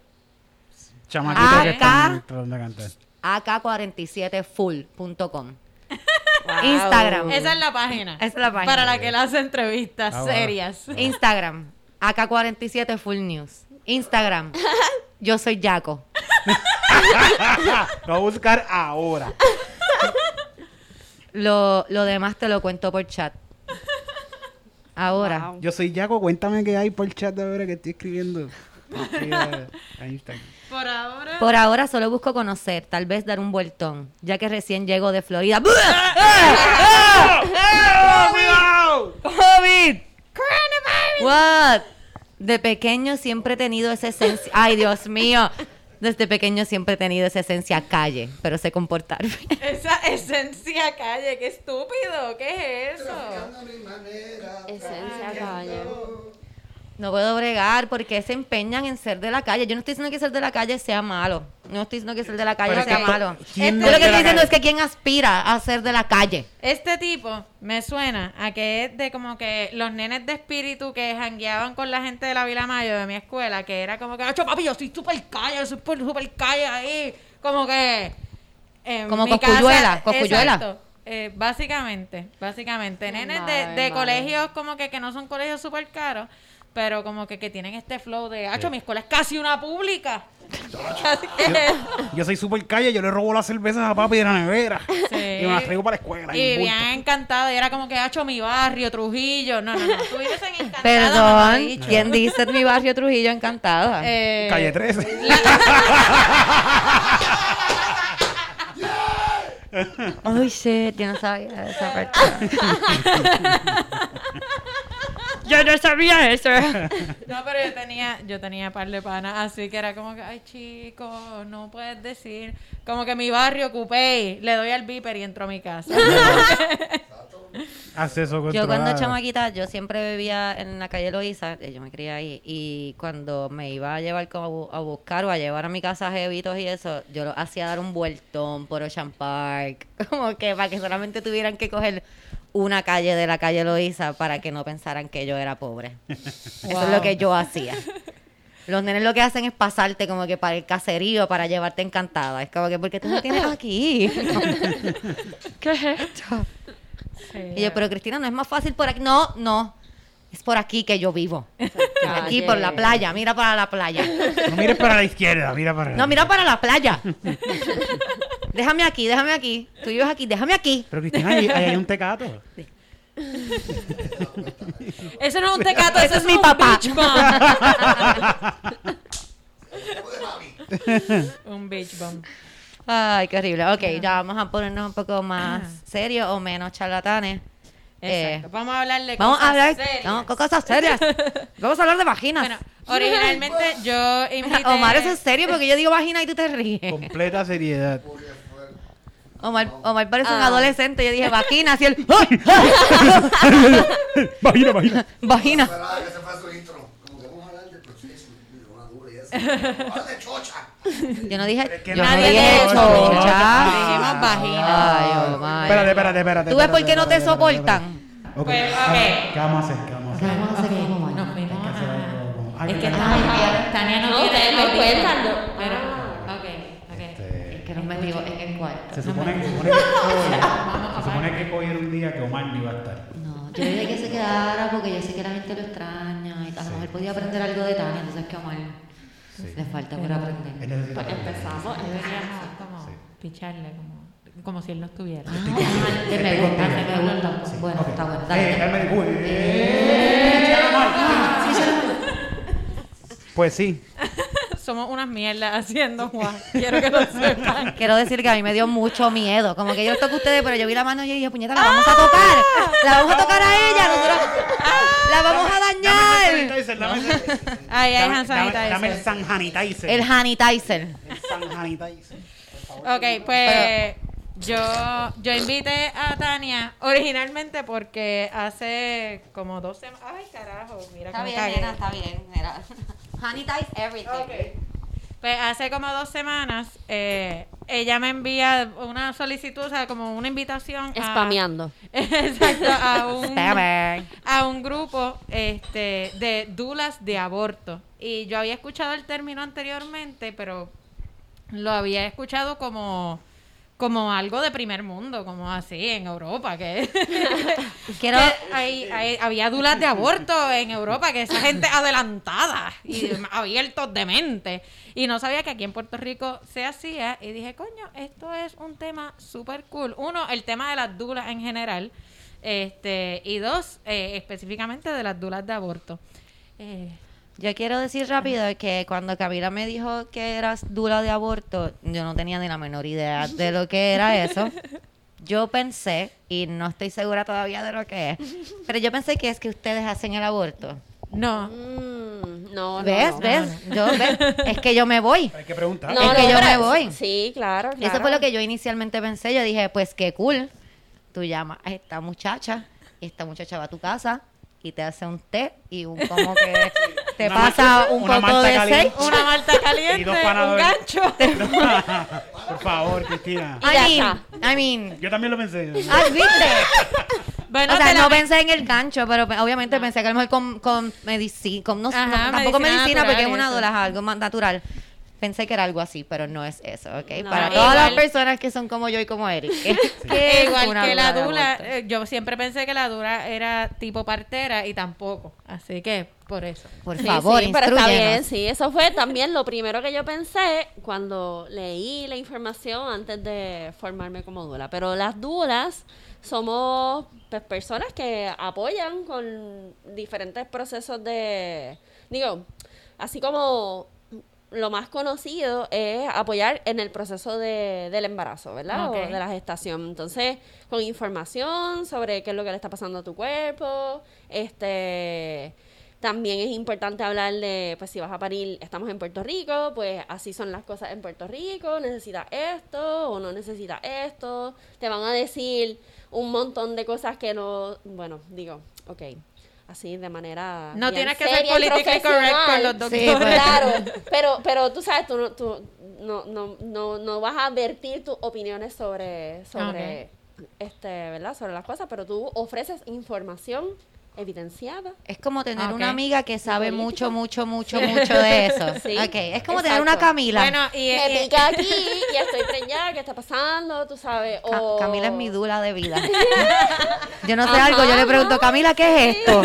Chamaquitos que Acá. están tratando de cantar. ak47full.com. Instagram. Esa es la página. Esa es la página. Para la que le hace entrevistas Ah, wow. serias. Instagram. AK47 Full News. Instagram. Yo soy Jaco. Lo voy a buscar ahora. Lo, lo demás te lo cuento por chat. Ahora. Wow. Yo soy Jaco, cuéntame qué hay por chat de ahora que estoy escribiendo. A Instagram. Por ahora. Por ahora solo busco conocer, tal vez dar un vueltón, ya que recién llego de Florida. ¡Cuidado! ¡COVID! What? De pequeño siempre he tenido esa esencia. Ay, Dios mío. Desde pequeño siempre he tenido esa esencia calle, pero sé comportarme. Esa esencia calle, qué estúpido. ¿Qué es eso? Esencia calle. No puedo bregar porque se empeñan en ser de la calle. Yo no estoy diciendo que ser de la calle sea malo. No estoy diciendo que ser de la calle Pero sea malo. ¿quién Yo no lo que estoy diciendo calle? es que quien aspira a ser de la calle. Este tipo me suena a que es de como que los nenes de espíritu que jangueaban con la gente de la Vila Mayo de mi escuela, que era como que, ¡Acho, papi, yo soy súper calle, yo soy súper super calle ahí! Como que... en Como mi Cosculluela, casa-. Exacto. Eh, básicamente, básicamente. Nenes de, Madre, de madre. colegios como que, que no son colegios súper caros, pero como que, que tienen este flow de, ¡Acho, mi escuela es casi una pública! Que- Yo soy super calle, yo le robo las cervezas a papi de la nevera. Sí. Y me las traigo para la escuela. Y en bulto. vivían encantada. Y era como que ha hecho mi barrio, Trujillo. No, no, no. Tú vives en encantada. Perdón. ¿quién dice mi barrio Trujillo encantada? Eh, Calle 13. Oh shit, yo no sabía esa parte. yo no sabía eso. No, pero yo tenía, yo tenía par de panas, así que era como que, ay chico, no puedes decir. Como que mi barrio ocupé, le doy al viper y entro a mi casa. Acceso Yo cuando chamaquita, yo siempre vivía en la calle Loíza, eh, yo me crié ahí, y cuando me iba a llevar como a, bu- a buscar o a llevar a mi casa jevitos y eso, yo lo hacía dar un vueltón por Ocean Park, como que para que solamente tuvieran que coger una calle de la calle Loíza para que no pensaran que yo era pobre. Eso es lo que yo hacía. Los nenes lo que hacen es pasarte como que para el caserío, para llevarte encantada. Es como que, porque tú me tienes aquí? ¿Qué es esto? Y yo, pero Cristina, no es más fácil por aquí. No, no. Es por aquí que yo vivo. Aquí por la playa. Mira para la playa. No mires para la izquierda, mira para No, mira para la playa. Déjame aquí, déjame aquí. Tú vives aquí, déjame aquí. Pero Cristina, ahí, ahí hay un tecato. Eso no es un tecato, Ese eso es es mi un papá. beach bum. un beach bum. Ay, qué horrible. Ok, ya vamos a ponernos un poco más serios o menos charlatanes. Eh. Vamos a hablar de vamos cosas a hablar serias. no, con cosas serias. Vamos a hablar de vaginas. Bueno, Originalmente yo invité... Omar, eso es serio porque yo digo vagina y tú te ríes. Completa seriedad. Omar, Omar parece un Ah. adolescente. Yo dije vagina, así el. Vagina, vagina. Vagina. Esperaba que que. Yo no dije. Es que yo no nadie dije eso. Dijimos vagina. Ay, Omar. Espérate, espérate, espérate. ¿Tú ves por qué no te soportan? Pues, ok. ¿Qué vamos a hacer? ¿Qué vamos a hacer? vamos a hacer? Nos fuimos que a- Es que. Tania, no, No, tiene ustedes yo- Pero, Ah. ok, ok. Este, Que nos metimos en el cuarto. Se supone, se supone que hoy, se supone que hoy era un día que Omar no iba a estar. No, yo dije que se quedara porque yo sé que la gente lo extraña y a lo mejor podía aprender algo de Tania, entonces que Omar Sí. le falta por aprender. Pues empezamos. Deberíamos como Sí. picharle, como, como si él no estuviera. Ah, me gusta, me gusta. Sí, Bueno, ok. está bueno. Eh, Dale. Eh, se lo- Pues sí. Somos unas mierdas haciendo Juan. Quiero que lo sepan. Quiero decir que a mí me dio mucho miedo. Como que yo toco a ustedes, pero yo vi la mano y yo dije, puñeta, la vamos a tocar. La vamos a tocar a ella. Nosotros la vamos a dañar. Ay, ay, Dame, hand dame, sanitizer. dame el San Sanitizer. El Hanitizer. El San Sanitizer. Ok, pues yo, yo invité a Tania originalmente porque hace como dos semanas. Ay, carajo, mira Está cómo bien, cagué. nena, está bien. Mira. Hanitize everything. Pues hace como dos semanas eh, ella me envía una solicitud, o sea, como una invitación. a- Spameando. Exacto, a un, a un grupo este, de dulas de aborto. Y yo había escuchado el término anteriormente, pero lo había escuchado como, como algo de primer mundo, como así en Europa, que, Quiero. que hay- hay- había dulas de aborto en Europa, que esa gente adelantada y abiertos de mente. Y no sabía que aquí en Puerto Rico se hacía. Y dije, coño, esto es un tema súper cool. Uno, el tema de las dulas en general. Este, y dos, eh, específicamente de las dulas de aborto. Eh, Yo quiero decir rápido que cuando Camila me dijo que eras dura de aborto, yo no tenía ni la menor idea de lo que era eso. Yo pensé, y no estoy segura todavía de lo que es, pero yo pensé que es que ustedes hacen el aborto. no. Mm, no, no, ¿Ves? no. ¿Ves? Yo, ¿ves? Es que yo me voy. Hay que preguntar. No, Es que no, yo me voy. Sí, claro, claro. Eso fue lo que yo inicialmente pensé. Yo dije, pues qué cool. Tú llamas a esta muchacha y esta muchacha va a tu casa y te hace un té y un como que te Una pasa malta- un poco de caliente. sage. Una malta caliente, Y dos un gancho. Por favor, Cristina. I mean, I mean, Yo también lo pensé. ah, ¿viste? Bueno, o sea, la no pensé en el gancho, pero pe- obviamente pensé que a lo mejor con, con medicina, con no, Ajá, no, tampoco medicina medicina porque es una es algo más natural. Pensé que era algo así, pero no es eso, ¿ok? No, Para igual- todas las personas que son como yo y como Eric. que- que es Igual una que la dula, eh, yo siempre pensé que la dura era tipo partera y tampoco. Así que, por eso. Por Sí, favor, sí, pero está bien, sí. Eso fue también lo primero que yo pensé cuando leí la información antes de formarme como dula. Pero las dulas somos pues, personas que apoyan con diferentes procesos de... Digo, así como lo más conocido es apoyar en el proceso de, del embarazo, ¿verdad? O de la gestación. Entonces, con información sobre qué es lo que le está pasando a tu cuerpo, este... También es importante hablar de, pues si vas a parir, estamos en Puerto Rico, pues así son las cosas en Puerto Rico, necesitas esto o no necesitas esto, te van a decir un montón de cosas que no, bueno, digo, ok, así de manera... No tienes que ser seria y politically correct con los Sí, doctores. pues. Claro, pero, pero tú sabes, tú, no- tú no, no, no, no vas a vertir tus opiniones sobre, sobre, este, ¿verdad? Sobre las cosas, pero tú ofreces información evidenciada. Es como tener Ok. una amiga que sabe mucho, mucho, mucho, mucho de eso. Sí, Ok, es como tener una. Camila. Bueno, y, Me y- pica aquí y estoy preñada, ¿qué está pasando? Tú sabes. O- Camila es mi dula de vida. yo no sé Ajá, algo, yo le pregunto, ¿no? Camila, ¿qué es esto?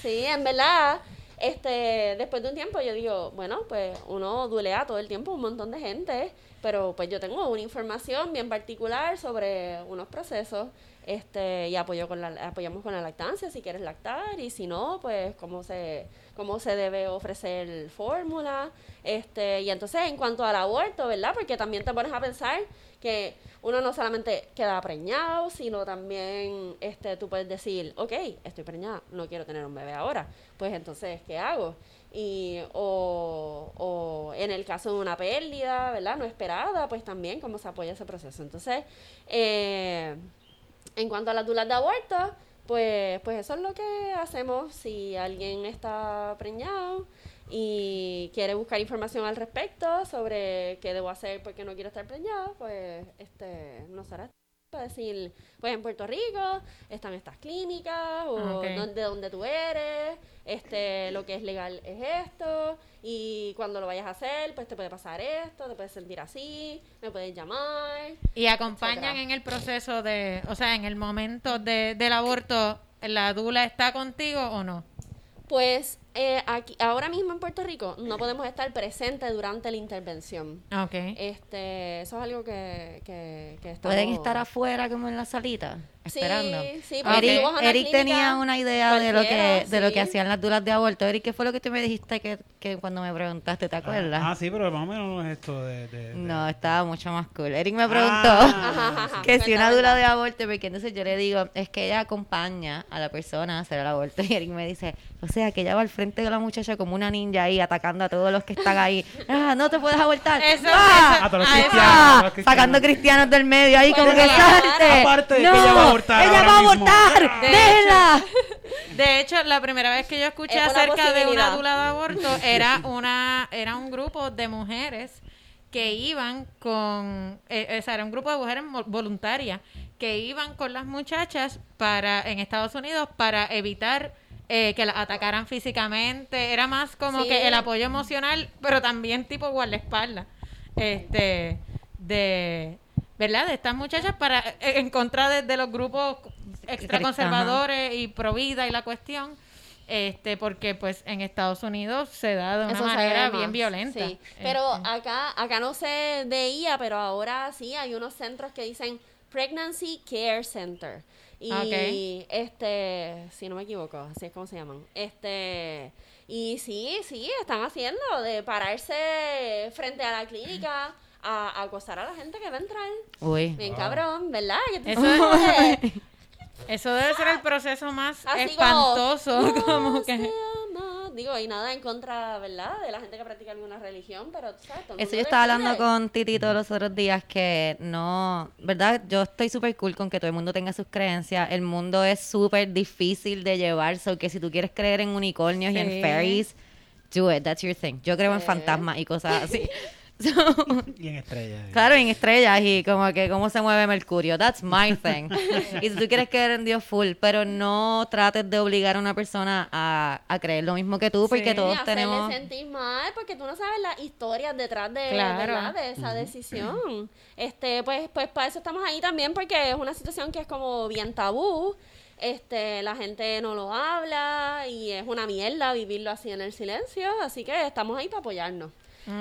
Sí, en verdad, este, después de un tiempo yo digo, bueno, pues uno duelea todo el tiempo un montón de gente, pero pues yo tengo una información bien particular sobre unos procesos, este, y apoyo con la, apoyamos con la lactancia si quieres lactar, y si no, pues cómo se, cómo se debe ofrecer fórmula, este, y entonces en cuanto al aborto, ¿verdad? Porque también te pones a pensar que uno no solamente queda preñado, sino también este, tú puedes decir, ok, estoy preñada, no quiero tener un bebé ahora. Pues entonces, ¿qué hago? y o, o en el caso de una pérdida, ¿verdad? No esperada, pues también cómo se apoya ese proceso. Entonces, eh, en cuanto a las dudas de aborto, pues, pues eso es lo que hacemos si alguien está preñado y quiere buscar información al respecto sobre qué debo hacer porque no quiero estar preñado, pues este no será para decir, pues en Puerto Rico están estas clínicas o Ok. dónde- de dónde tú eres, este lo que es legal es esto y cuando lo vayas a hacer, pues te puede pasar esto, te puedes sentir así, me puedes llamar. Y acompañan etcétera. en el proceso de, o sea, en el momento de, del aborto, ¿la dula está contigo o no? Pues eh, aquí, ahora mismo en Puerto Rico no podemos estar presentes durante la intervención. Ok. Este, eso es algo que, que, que estamos- Pueden estar afuera como en la salita, Sí, esperando. sí, Eric tenía una idea de lo que de lo que hacían las duras de aborto. Eric, ¿qué fue lo que tú me dijiste que, que cuando me preguntaste, te acuerdas? Ah, sí, pero más o menos no es esto de... de- de- No, estaba mucho más cool. Eric me preguntó Ah, Ajá, que si una dura cuenta. de aborto, porque entonces yo le digo, es que ella acompaña a la persona a hacer el aborto. Y Eric me dice, o sea, que ella va al frente de la muchacha como una ninja ahí, atacando a todos los que están ahí. Ah, no te puedes abortar. Eso- ¡Ah! eso- A todos los Ah, cristianos, ¡Ah! a todos los cristianos. Sacando cristianos del medio ahí, como Pues que claro. salte. Aparte de que ella va a abortar ella va a abortar. De Déjela. De hecho, la primera vez que yo escuché Es acerca de una dula de aborto era una era un grupo de mujeres que iban con, eh, o sea, era un grupo de mujeres voluntarias que iban con las muchachas para en Estados Unidos para evitar eh, que las atacaran físicamente. Era más como Sí. que el apoyo emocional, pero también tipo guardaespaldas. Este, de, ¿verdad? De estas muchachas para, eh, en contra de, de los grupos extraconservadores y pro vida y la cuestión. Este, porque pues en Estados Unidos se da de una Eso manera bien violenta. sí. Pero Este, acá, acá no se veía, pero ahora sí hay unos centros que dicen Pregnancy Care Center. Y Ok. este, si no me equivoco, así es como se llaman. Este, y sí, sí, están haciendo de pararse frente a la clínica a, a acosar a la gente que va a entrar. Uy. Bien cabrón, ¿verdad? Que tú Eso es- Eso debe ser el proceso más Así espantoso. como, Como "No que... se ama". Digo, y nada en contra, ¿verdad? De la gente que practica alguna religión, pero tú sabes, todo el Eso yo estaba hablando con Titito los otros días que no, ¿verdad? Yo estoy súper cool con que todo el mundo tenga sus creencias. El mundo es súper difícil de llevar, so que si tú quieres creer en unicornios y en fairies, do it, that's your thing. Yo creo en fantasmas y cosas así. So, Y en estrellas. claro, en estrellas y como que cómo se mueve Mercurio. That's my thing. y si tú quieres creer en Dios full, pero no trates de obligar a una persona a, a creer lo mismo que tú, porque Sí. Todos tenemos... sentir mal porque tú no sabes las historias detrás de, Claro. ¿verdad? de esa decisión. Este, pues, pues para eso estamos ahí también porque es una situación que es como bien tabú. Este, la gente no lo habla y es una mierda vivirlo así en el silencio, así que estamos ahí para apoyarnos.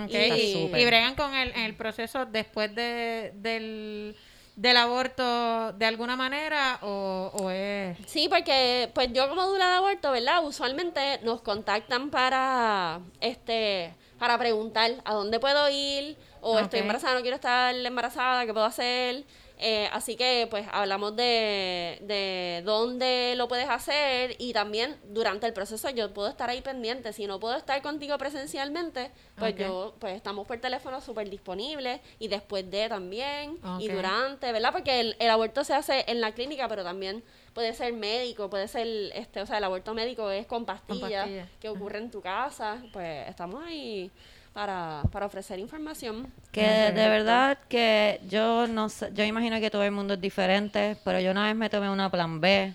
Y, y bregan con el, el proceso después de, del, del aborto de alguna manera o, o es... Sí, porque pues yo como dula de aborto, ¿verdad? Usualmente nos contactan para este para preguntar a dónde puedo ir o estoy embarazada, no quiero estar embarazada, ¿qué puedo hacer? Eh, así que pues hablamos de, de dónde lo puedes hacer y también durante el proceso yo puedo estar ahí pendiente. Si no puedo estar contigo presencialmente, pues yo pues estamos por teléfono súper disponibles y después de también y durante, ¿verdad? Porque el, el aborto se hace en la clínica, pero también puede ser médico, puede ser, este, o sea, el aborto médico es con pastillas pastillas. que ocurre en tu casa, pues estamos ahí para, para ofrecer información. Que de verdad que yo no sé, yo imagino que todo el mundo es diferente, pero yo una vez me tomé una plan B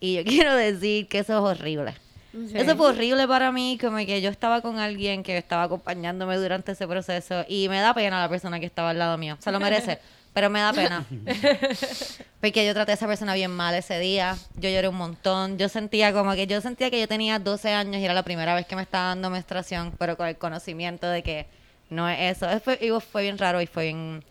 y yo quiero decir que eso es horrible. Eso fue horrible para mí, como que yo estaba con alguien que estaba acompañándome durante ese proceso y me da pena la persona que estaba al lado mío. Se lo merece, pero me da pena. Porque yo traté a esa persona bien mal ese día. Yo lloré un montón. Yo sentía como que yo sentía que yo tenía 12 años y era la primera vez que me estaba dando menstruación, pero con el conocimiento de que no es eso. Fue, digo, fue bien raro y fue bien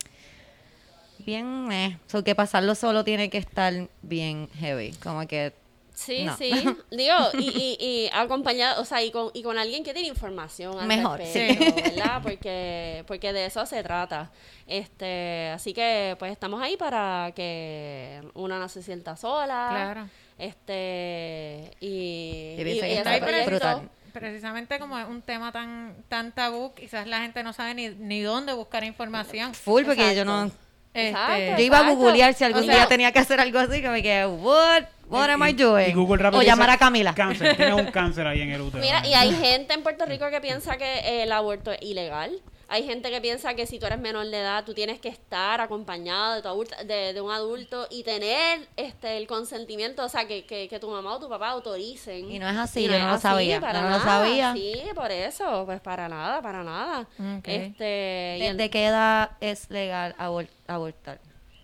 bien eh. So que pasarlo solo tiene que estar bien heavy. Como que Sí, No. sí. Digo, y, y, y acompañado, o sea, y con, y con alguien que tiene información al Mejor, respecto, ¿verdad? Porque, porque de eso se trata. Este, así que, pues, estamos ahí para que una no se sienta sola. Claro. Este, y, Yo brutal. proyecto, precisamente como es un tema tan, tan tabú, quizás la gente no sabe ni, ni dónde buscar información. Full, porque yo Exacto. no... Este, Exacto. Yo iba a googlear si algún O sea- día tenía que hacer algo así, que me quedé, what, what am I doing? Y Google rápido o dice, llamar a Camila. Cáncer, tienes un cáncer ahí en el útero. Mira, y hay gente en Puerto Rico que piensa que el aborto es ilegal. Hay gente que piensa que si tú eres menor de edad, tú tienes que estar acompañado de, tu adulto- de, de un adulto y tener este el consentimiento, o sea, que, que, que tu mamá o tu papá autoricen. Y no es así, Y yo no lo sabía, para no lo sabía. Sí, por eso, pues para nada, para nada. Ok. Este, el- ¿Desde qué edad es legal abor- abortar?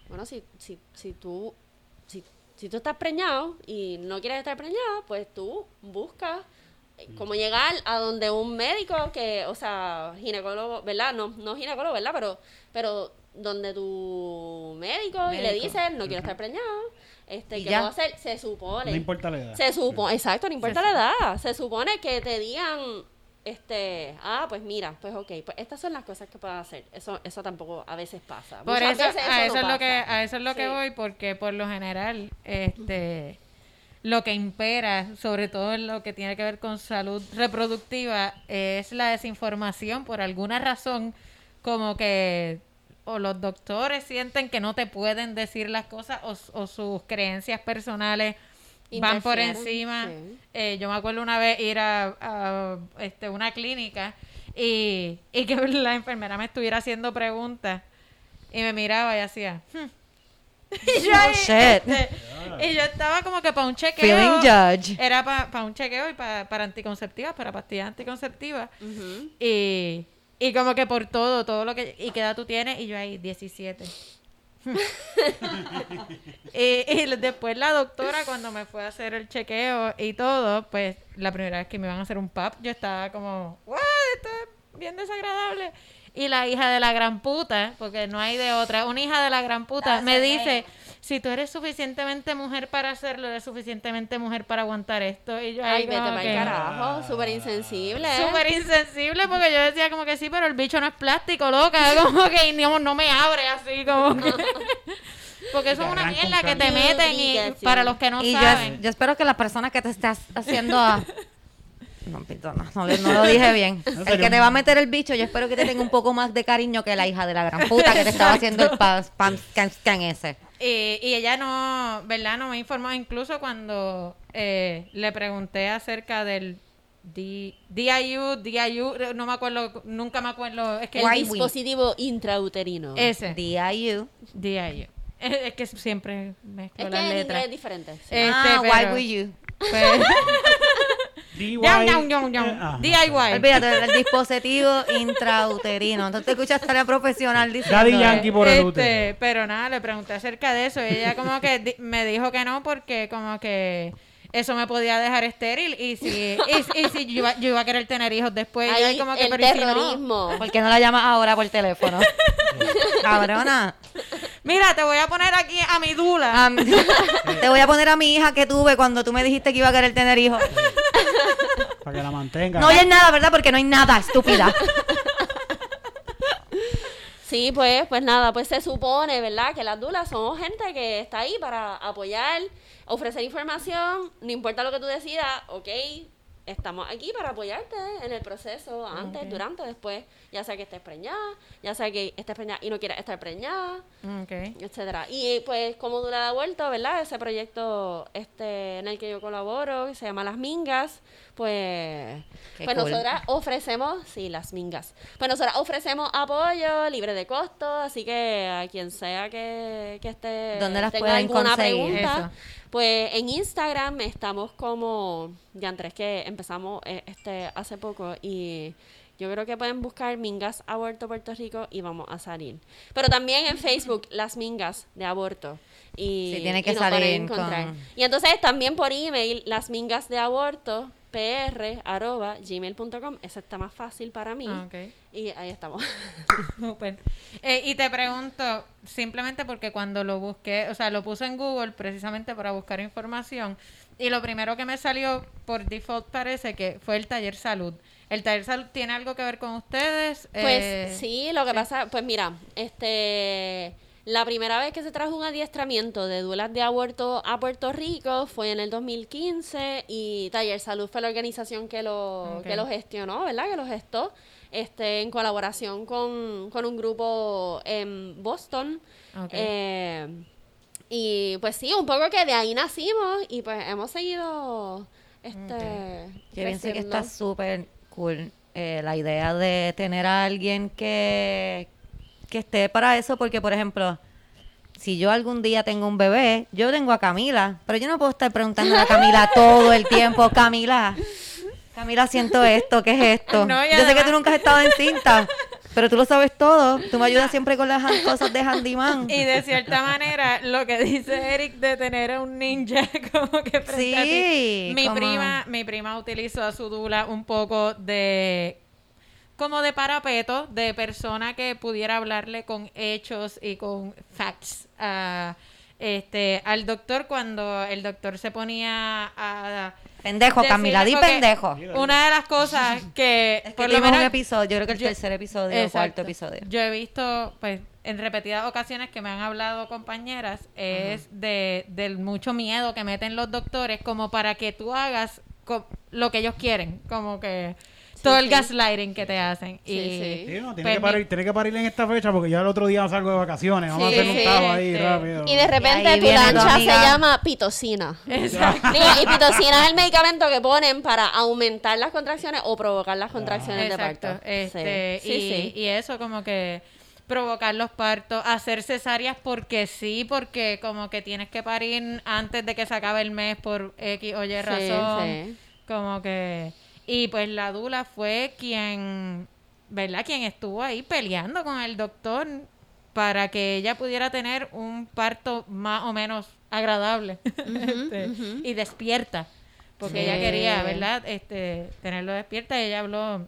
bueno, si, si, si tú si, si tú estás preñado y no quieres estar preñado, pues tú buscas cómo llegar a donde un médico que, o sea, ginecólogo, ¿verdad? No, no ginecólogo, ¿verdad? Pero, pero donde tu médico, y le dices, no quiero estar preñado, este, ¿qué ya. puedo hacer? Se supone. No importa la edad. Se supone, exacto, no importa la edad. Se supone que te digan, este, ah, pues mira, pues ok, pues estas son las cosas que puedes hacer. Eso, eso tampoco a veces pasa. Por Muchas eso, veces a eso, no es lo que, a eso es lo que voy, porque por lo general, este, lo que impera, sobre todo en lo que tiene que ver con salud reproductiva, es la desinformación por alguna razón, como que o los doctores sienten que no te pueden decir las cosas o, o sus creencias personales van por encima. sí. Eh, yo me acuerdo una vez ir a, a, este, una clínica y, y que la enfermera me estuviera haciendo preguntas y me miraba y hacía... "Hmm". Y, yo ahí, este, y yo estaba como que para un chequeo. Feeling judge. Era para un chequeo y pa- para anticonceptivas, para pastillas anticonceptivas. Y, y como que por todo, todo lo que... ¿Y qué edad tú tienes? Y yo ahí, 17. y, y después la doctora cuando me fue a hacer el chequeo y todo, pues la primera vez que me iban a hacer un pap, yo estaba como, what, esto es bien desagradable. Y la hija de la gran puta, porque no hay de otra, una hija de la gran puta me dice, si tú eres suficientemente mujer para hacerlo, eres suficientemente mujer para aguantar esto. Y yo Ay, vete para el carajo, súper insensible. Súper insensible porque yo decía como que sí, pero el bicho no es plástico, loca. Como que no, no me abre así, como que... Porque eso es una mierda que te meten y para los que no y yo, saben. yo espero que las personas que te estás haciendo a... No, perdona, no, no lo dije bien. No El que te va a meter el bicho, yo espero que te tenga un poco más de cariño que la hija de la gran puta que te estaba haciendo el pan, pan scan, scan ese. Y, y ella no, ¿verdad? No me informó. Incluso cuando eh, le pregunté acerca del D- DIU, DIU, no me acuerdo, nunca me acuerdo. Es que El we? dispositivo intrauterino. ese, D.I.U. DIU. Es, es que siempre mezclo es que las en inglés letras. es diferente. sí. Este, ah, pero- why would you? Pues, Yum. eh, ah, DIY. Olvídate del dispositivo intrauterino. Entonces te escuchaste a la profesional diciendo... Daddy Yankee por el Este, útero. pero nada, le pregunté acerca de eso y ella como que di- me dijo que no porque como que eso me podía dejar estéril y si, y, y si yo, iba, yo iba a querer tener hijos después y Ahí ahí como que el pero ¿y si no? terrorismo. ¿Por qué no la llamas ahora por teléfono? Cabrona. Mira, te voy a poner aquí a mi dula. Te voy a poner a mi hija que tuve cuando tú me dijiste que iba a querer tener hijos. Para que la mantenga. No oyes nada, ¿verdad? Porque no hay nada, estúpida. Sí, pues, pues nada, pues se supone, ¿verdad? Que las dulas somos gente que está ahí para apoyar, ofrecer información, no importa lo que tú decidas, ok, estamos aquí para apoyarte en el proceso, antes, durante, después, ya sea que estés preñada, ya sea que estés preñada y no quieras estar preñada, Ok. etcétera. Y pues como Dula da vuelto, ¿verdad? Ese proyecto este en el que yo colaboro, que se llama Las Mingas, pues, Qué pues cool. nosotras ofrecemos, sí, Las Mingas. Pues nosotras ofrecemos apoyo libre de costo, así que a quien sea que, que esté ¿Dónde las tenga alguna pregunta, Eso. pues en Instagram estamos como ya antes que empezamos eh, este hace poco y yo creo que pueden buscar Mingas Aborto Puerto Rico y vamos a salir. Pero también en Facebook, las Mingas de Aborto. Y, Sí, tiene y que salir encontrar. con- Y entonces también por email, las mingas de aborto, pr, arroba, gmail.com. Eso está más fácil para mí. Ah. Y ahí estamos. Eh, y te pregunto, simplemente porque cuando lo busqué, o sea, lo puse en Google precisamente para buscar información, y lo primero que me salió por default parece que fue el taller salud. ¿El taller salud tiene algo que ver con ustedes? Pues Eh, sí, lo que pasa, pues mira, este La primera vez que se trajo un adiestramiento de duelas de aborto a Puerto Rico fue en el 2015 y Taller Salud fue la organización que lo, que lo gestionó, ¿verdad? Que lo gestó este, en colaboración con, con un grupo en Boston. Eh, y pues sí, un poco que de ahí nacimos y pues hemos seguido este, Yo pienso que está súper cool eh, la idea de tener a alguien que, que esté para eso, porque, por ejemplo, si yo algún día tengo un bebé, yo tengo a Camila, pero yo no puedo estar preguntando a Camila todo el tiempo, Camila, Camila, siento esto, ¿qué es esto? No, yo sé que tú nunca has estado en cinta, pero tú lo sabes todo, tú me ayudas siempre con las cosas de handyman. Y de cierta manera, lo que dice Eric de tener a un ninja como que frente a ti. Sí, Mi como- prima, mi prima utilizó a su dula un poco de como de parapeto, de persona que pudiera hablarle con hechos y con facts a este al doctor cuando el doctor se ponía a Pendejo, Camila, di pendejo. Una de las cosas que Es que por lo tuvimos un menos episodio, yo creo que el yo- tercer episodio o Exacto. cuarto episodio. Yo he visto, pues, en repetidas ocasiones que me han hablado compañeras, es de, del mucho miedo que meten los doctores como para que tú hagas lo que ellos quieren, como que todo el sí. gaslighting que te hacen. Sí, y, sí. Sí, no, tiene, pues, que parir, tiene que parir en esta fecha porque ya el otro día salgo de vacaciones. Vamos Sí, a hacer un sí, tajo ahí rápido. Y de repente ahí tu lancha se llama pitocina. Exacto. Y pitocina es el medicamento que ponen para aumentar las contracciones o provocar las contracciones de Exacto. parto. Este, sí, y, sí, sí. y eso como que provocar los partos, hacer cesáreas porque sí, porque como que tienes que parir antes de que se acabe el mes por X o Y Sí, razón. sí. Como que... Y pues la Dula fue quien, ¿verdad? Quien estuvo ahí peleando con el doctor para que ella pudiera tener un parto más o menos agradable este, y despierta. Porque Sí. ella quería, ¿verdad? Este, tenerlo despierta y ella habló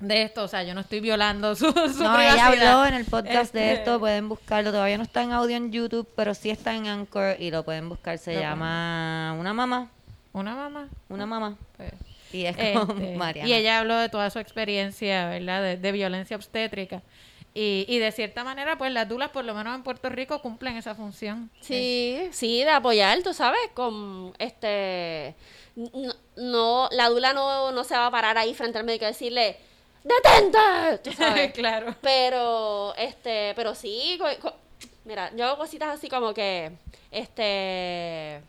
de esto. O sea, yo no estoy violando su, su No, ella habló en el podcast de Este, esto, pueden buscarlo. Todavía no está en audio en YouTube, pero sí está en Anchor y lo pueden buscar. Se llama Una Mamá. Una mamá. Una Mamá. pues, Y es con Este, Mariana. Y ella habló de toda su experiencia, ¿verdad? De, de violencia obstétrica. Y, y de cierta manera, pues las dulas, por lo menos en Puerto Rico, cumplen esa función. Sí, sí, de apoyar, tú sabes, con este no, no- la dula no, no se va a parar ahí frente al médico y decirle ¡Detente! Tú sabes. claro. Pero, este, pero sí, co- co- mira, yo hago cositas así como que, este,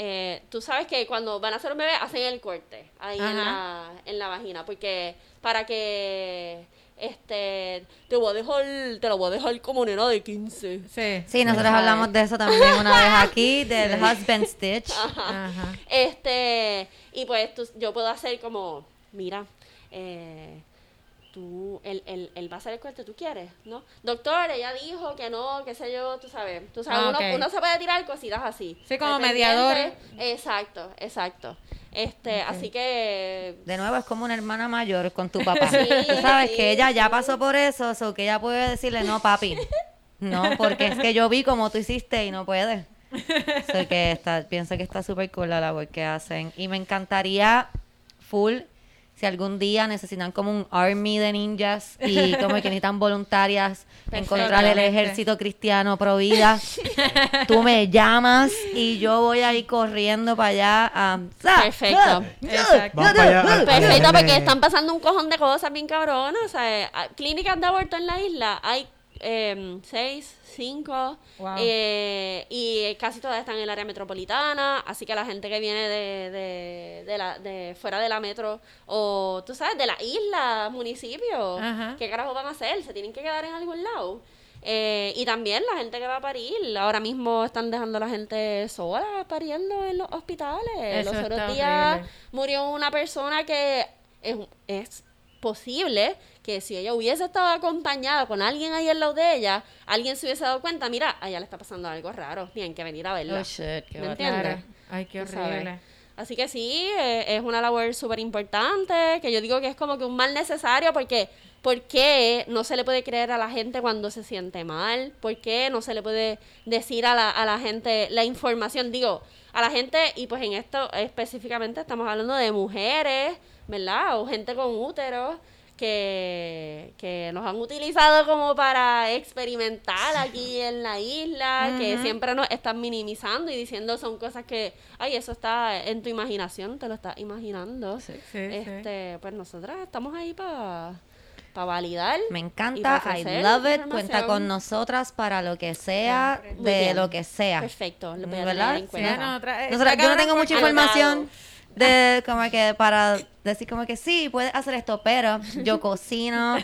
eh, tú sabes que cuando van a hacer un bebé hacen el corte ahí en la, en la vagina, porque para que, este, te voy a dejar, te lo voy a dejar como nena de 15. Sí. Sí, nosotros Ajá. hablamos de eso también una vez aquí, del husband stitch. Ajá. Este, y pues tú- yo puedo hacer como, mira, eh, tú, él, él, él va a hacer el corte, ¿tú quieres? ¿No? Doctor, ella dijo que no, qué sé yo, tú sabes. Tú sabes, Ah, uno, uno se puede tirar cositas así. Sí, como Dependiente. mediador. Exacto, exacto. Este, así que... De nuevo, es como una hermana mayor con tu papá. Sí, Tú sabes sí, que ella ya pasó por eso, o que ella puede decirle, no, papi. No, porque es que yo vi como tú hiciste y no puede. So que está, pienso que está súper cool la labor que hacen. Y me encantaría full si algún día necesitan como un army de ninjas y como que necesitan voluntarias encontrar el ejército cristiano pro vida, tú me llamas y yo voy a ir corriendo para allá a... Perfecto. Exacto. Allá. a- a Perfecto, porque están pasando un cojón de cosas bien cabronas. O sea, eh, hay- clínicas de aborto en la isla hay eh, seis, cinco, Wow. eh, y casi todas están en el área metropolitana. Así que la gente que viene de, de, de la, de fuera de la metro, o tú sabes, de la isla, municipio, Ajá. ¿qué carajo van a hacer? Se tienen que quedar en algún lado. Eh, y también la gente que va a parir. Ahora mismo están dejando a la gente sola pariendo en los hospitales. Eso Los otros días horrible. murió una persona que es, es posible que si ella hubiese estado acompañada con alguien ahí al lado de ella, alguien se hubiese dado cuenta, mira, a ella le está pasando algo raro, tienen que venir a verla. Oh, shit, qué ¿Me entiendes? Ay, qué horrible. Así que sí, eh, es una labor súper importante, que yo digo que es como que un mal necesario porque ¿por qué no se le puede creer a la gente cuando se siente mal? ¿Por qué no se le puede decir a la, a la gente la información? Digo, a la gente, y pues en esto específicamente estamos hablando de mujeres, ¿verdad? O gente con útero, que, que nos han utilizado como para experimentar aquí en la isla, que siempre nos están minimizando y diciendo son cosas que, ay, eso está en tu imaginación, te lo estás imaginando. Sí, sí. este, pues nosotras estamos ahí para validar. Me encanta, para I love it. Cuenta con nosotras para lo que sea, de bien. lo que sea. Perfecto, lo voy a ¿Verdad? tener en Sí, cuenta. no, Nosotras- yo no cabrón tengo mucha información de como que para decir como que sí, puedes hacer esto, pero yo cocino,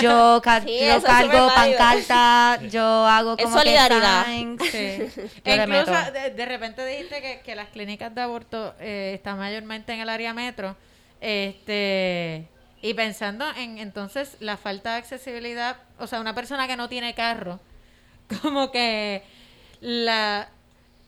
yo, ca- Sí, yo es cargo pancarta, yo hago Es como solidaridad. que signs. Sí. Le Incluso de, de repente dijiste que, que las clínicas de aborto eh, están mayormente en el área metro. Este y pensando en entonces la falta de accesibilidad, o sea, una persona que no tiene carro, como que la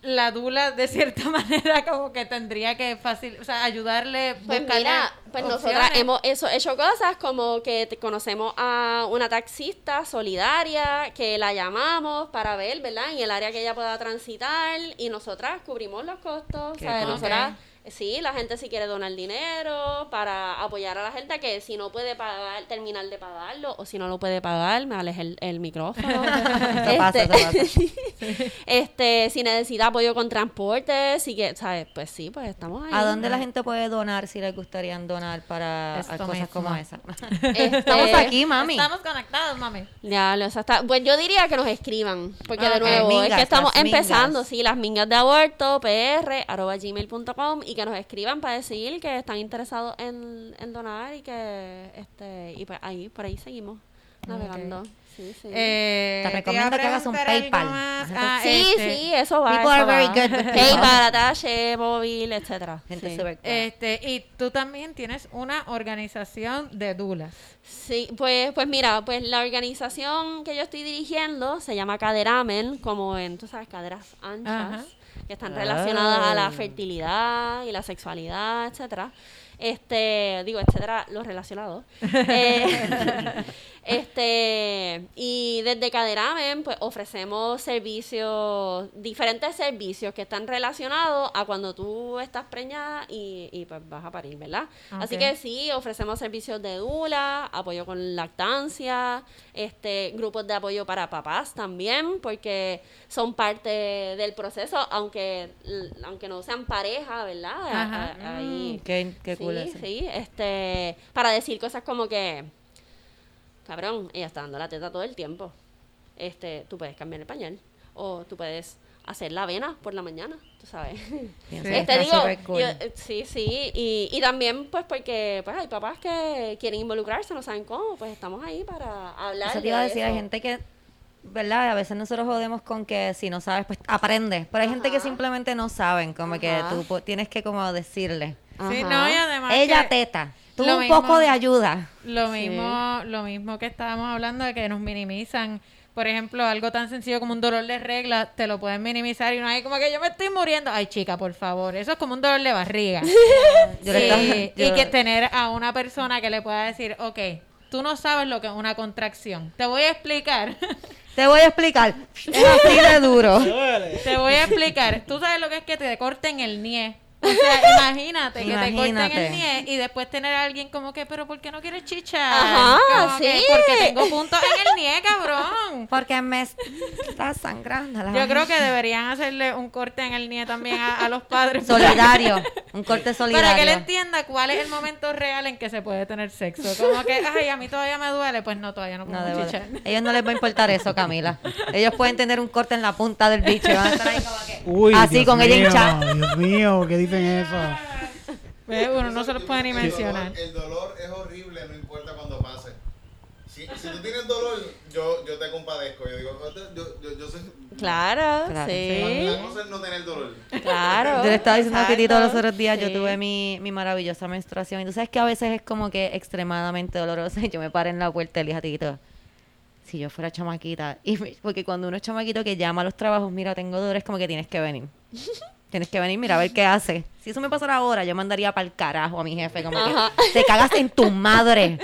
la dula de cierta manera como que tendría que fácil, o sea, ayudarle Pues mira, pues nosotras opciones. hemos eso, hecho cosas como que te- conocemos a una taxista solidaria que la llamamos para ver, ¿verdad? En el área que ella pueda transitar y nosotras cubrimos los costos. ¿sabes? cool. Nosotras, sí, la gente si quiere donar dinero para apoyar a la gente que si no puede pagar, terminar de pagarlo o si no lo puede pagar, me aleja el, el micrófono. Eso pasa, pasa. este, si necesita apoyo con transporte, si que, ¿sabes? Pues sí, pues estamos ahí. ¿A dónde la gente puede donar si les gustaría donar para Esto cosas mismo. como esa? Este, Estamos aquí, mami. Estamos conectados, mami. Ya, lo- eso está. Pues yo diría que nos escriban, porque de nuevo, es Mingas, que estamos las mingas. empezando, sí, las mingas de aborto, pr, arroba gmail.com, y que nos escriban para decir que están interesados en, en donar y que, este, y pues ahí, por ahí seguimos navegando. Sí, sí. Eh, Te recomiendo que hagas un PayPal. Ah, sí, este, sí, eso va. People eso are very va. good with PayPal, PayPal. Atache, móvil, etcétera. Gente sí. Este, y tú también tienes una organización de dulas. Sí, pues, pues mira, pues la organización que yo estoy dirigiendo se llama Caderamen, como en, tú sabes, caderas anchas, Ajá. que están relacionadas a la Ah. fertilidad y la sexualidad, etcétera. Este, digo, etcétera, los relacionados. Eh, este, y desde Caderamen, pues ofrecemos servicios, diferentes servicios que están relacionados a cuando tú estás preñada y, y pues vas a parir, ¿verdad? Así que sí, ofrecemos servicios de DULA, apoyo con lactancia, este, grupos de apoyo para papás también, porque son parte del proceso, aunque, aunque no sean pareja, ¿verdad? Ajá. Ahí- Mm, qué, qué sí, cool sí, este, para decir cosas como que, cabrón, ella está dando la teta todo el tiempo. Este, tú puedes cambiar el pañal o tú puedes hacer la avena por la mañana, tú sabes. Pienso Sí, que Este, digo, cool. yo- sí, sí, y, y también pues porque pues hay papás que quieren involucrarse, no saben cómo, pues estamos ahí para hablar Eso te iba a decir, hay gente que, ¿verdad? A veces nosotros jodemos con que si no sabes, pues aprende. Pero hay gente que simplemente no saben, como que Ajá. tú po- tienes que como decirle. Sí, Ajá. no, y además Ella que teta, tú lo un mismo- poco de ayuda. Lo Sí. mismo, lo mismo que estábamos hablando de que nos minimizan. Por ejemplo, algo tan sencillo como un dolor de regla, te lo pueden minimizar y no hay como que yo me estoy muriendo. Ay, chica, por favor, eso es como un dolor de barriga. Yo le Sí, estaba- y que tener a una persona que le pueda decir, ok, tú no sabes lo que es una contracción. Te voy a explicar. Te voy a explicar. Es así de duro. te voy a explicar. Tú sabes lo que es que te corten el nie. O sea, imagínate que te corten Imagínate. el nie y después tener a alguien como que, pero ¿por qué no quieres chichar? Ajá, Como que, sí. porque tengo puntos en el nie, cabrón. Porque me está sangrando la Yo creo que deberían hacerle un corte en el nie también a, a los padres. Solidario. Un corte solidario. Para que él entienda cuál es el momento real en que se puede tener sexo. Como que, ay, a mí todavía me duele. Pues no, todavía no No, podemos de chichar. verdad. Ellos no les va a importar eso, Camila. Ellos pueden tener un corte en la punta del bicho y van a estar ahí como que... Uy, Así Dios con ella mío, hinchada. Dios mío, ¿qué dicen eso? Uno no se los puede ni El mencionar. dolor, el dolor es horrible, no importa cuando pase. Si, si tú tienes dolor, yo, yo te compadezco. Yo digo, yo, yo, yo, yo sé. Claro, Claro. sí, La cosa es no tener dolor. claro. Yo le estaba diciendo a Kitty todos los exacto, otros días, yo tuve mi, mi maravillosa menstruación. Y tú sabes que a veces es como que extremadamente dolorosa. Y yo me paré en la puerta y le dije a Tito, si yo fuera chamaquita, y me- porque cuando uno es chamaquito que llama a los trabajos, mira, tengo dolor, es como que tienes que venir. Tienes que venir, mira, a ver qué hace. Si eso me pasara ahora, yo mandaría para el carajo a mi jefe, como Ajá. que te cagas en tu madre.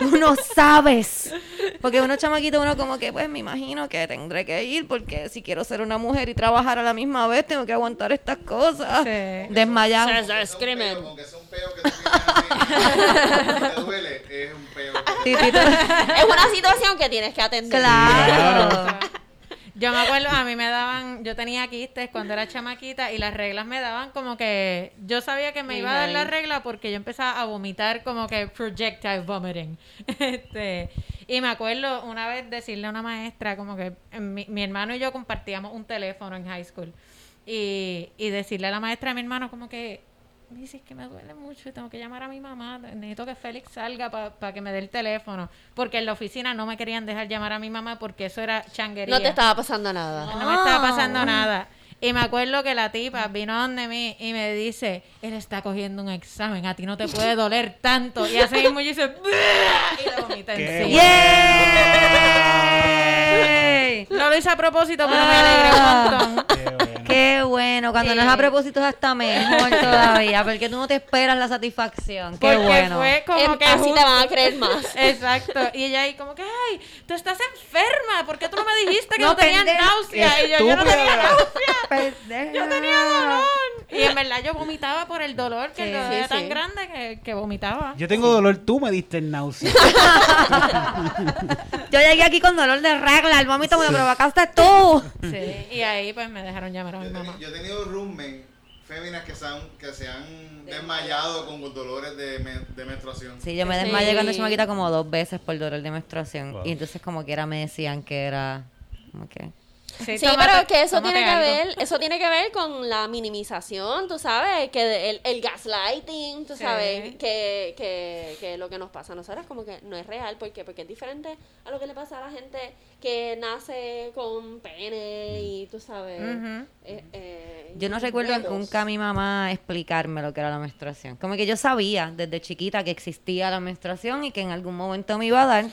Tú no sabes Porque uno chamaquito, uno como que, pues me imagino que tendré que ir porque si quiero ser una mujer y trabajar a la misma vez, tengo que aguantar estas cosas. Sí. Desmayado. Start Es un screaming. peo, Aunque sea un peo que te duele, es un peo. Es una situación que tienes que atender. Claro. Yo me acuerdo, a mí me daban, yo tenía quistes cuando era chamaquita y las reglas me daban como que, yo sabía que me iba a dar la regla porque yo empezaba a vomitar como que projectile vomiting. Este, y me acuerdo una vez decirle a una maestra como que eh, mi, mi hermano y yo compartíamos un teléfono en high school y, y decirle a la maestra de mi hermano como que, me dice, es que me duele mucho y tengo que llamar a mi mamá. Necesito que Félix salga para que me dé el teléfono. Porque en la oficina no me querían dejar llamar a mi mamá porque eso era changuería. No te estaba pasando nada. No me estaba pasando nada. Y me acuerdo que la tipa vino donde mí y me dice, él está cogiendo un examen, a ti no te puede doler tanto. Y así mismo yo hice, y le vomité encima. ¡Yay! No lo hice a propósito, pero me alegré un montón. Qué bueno. Cuando no es a propósito es hasta mejor todavía, porque tú no te esperas la satisfacción. Qué Porque bueno. fue como que así justo- te van a creer más. Exacto. Y ella ahí como que, ay, tú estás enferma, ¿por qué tú no me dijiste que No, no, tenías náusea? Y yo, yo no tenía náusea. Yo tenía dolor. Y en verdad yo vomitaba por el dolor, que Sí, el dolor sí, era tan sí. grande que, que vomitaba. Yo tengo dolor, tú me diste el náusea. Yo llegué aquí con dolor de regla, el vómito me lo provocaste tú. Sí, y ahí pues me dejaron llamar a mi Yo, he mamá. teni- yo he tenido roommate féminas que se han, que se han desmayado con dolores de, me- de menstruación. Sí, yo me Sí. desmayé cuando chamaquita como dos veces por dolor de menstruación. Wow. Y entonces como quiera me decían que era... Como que... Sí, tómate- pero que eso tiene que algo. ver, eso tiene que ver con la minimización, tú sabes, que el, el gaslighting, tú Sí. sabes, que, que, que lo que nos pasa a nosotros como que no es real, ¿por qué? Porque es diferente a lo que le pasa a la gente que nace con pene y tú sabes. Eh, eh, Yo no recuerdo nunca a mi mamá explicarme lo que era la menstruación. Como que yo sabía desde chiquita que existía la menstruación y que en algún momento me iba a dar.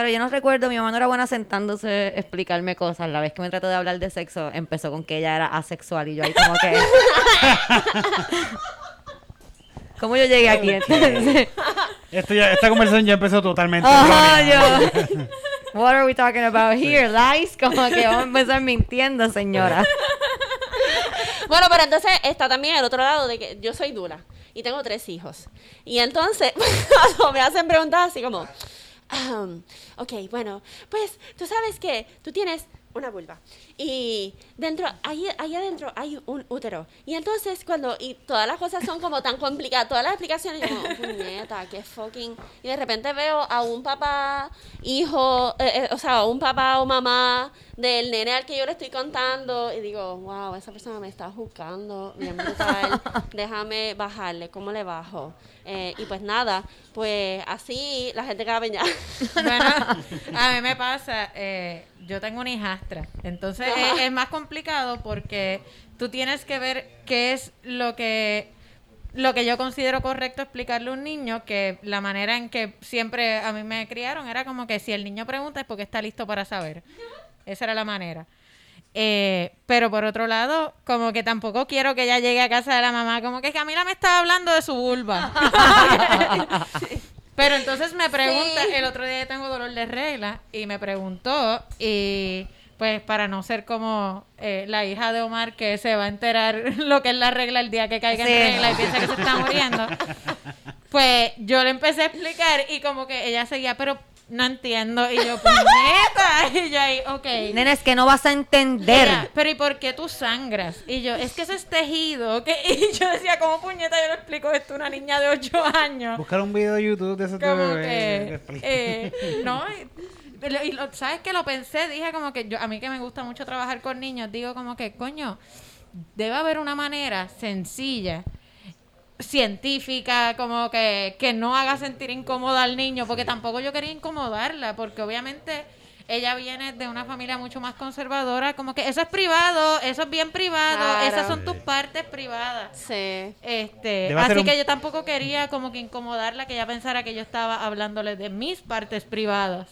Pero yo no recuerdo, mi mamá no era buena sentándose a explicarme cosas. La vez que me trató de hablar de sexo, empezó con que ella era asexual y yo ahí como que... ¿Cómo yo llegué aquí? Entonces, Esto ya- esta conversación ya empezó totalmente. Yo. What are we talking about here? Lies? Como que vamos a empezar mintiendo, señora. Bueno, pero entonces está también el otro lado de que yo soy dura y tengo tres hijos. Y entonces, cuando me hacen preguntas así como, "Ahm, ok, bueno, pues tú sabes que tú tienes una vulva y dentro, ahí, ahí adentro hay un útero. Y entonces cuando, y todas las cosas son como tan complicadas, todas las explicaciones, yo como, puñeta, qué fucking... Y de repente veo a un papá, hijo, eh, eh, o sea, un papá o mamá del nene al que yo le estoy contando y digo, wow, esa persona me está juzgando, bien brutal, déjame bajarle, ¿cómo le bajo? Eh, y pues nada, pues así la gente cabe ya. Bueno, a mí me pasa, eh, yo tengo una hijastra, entonces es, es más complicado porque tú tienes que ver qué es lo que lo que yo considero correcto explicarle a un niño, que la manera en que siempre a mí me criaron era como que si el niño pregunta es porque está listo para saber. Esa era la manera. Eh, pero por otro lado, como que tampoco quiero que ella llegue a casa de la mamá, como que Camila me estaba hablando de su vulva. Pero entonces me pregunta, Sí. el otro día tengo dolor de regla y me preguntó y pues para no ser como eh, la hija de Omar que se va a enterar lo que es la regla el día que caiga Sí. en regla y piensa que se está muriendo, pues yo le empecé a explicar y como que ella seguía, pero no entiendo y yo, puñeta, y yo ahí, ok. Nene, es que no vas a entender. Pero ¿y por qué tú sangras? Y yo, es que eso es tejido. que Y yo decía, ¿cómo puñeta yo le explico esto a una niña de 8 años? Buscar un video de YouTube de esos de como bebé, que eh, no y, lo- y lo- sabes que lo pensé dije como que yo a mí que me gusta mucho trabajar con niños digo como que coño debe haber una manera sencilla científica como que, que no haga sentir incómoda al niño porque tampoco yo quería incomodarla porque obviamente ella viene de una familia mucho más conservadora como que eso es privado eso es bien privado Claro. esas son tus partes privadas Sí. este, Debe así un- que yo tampoco quería como que incomodarla, que ella pensara que yo estaba hablándole de mis partes privadas.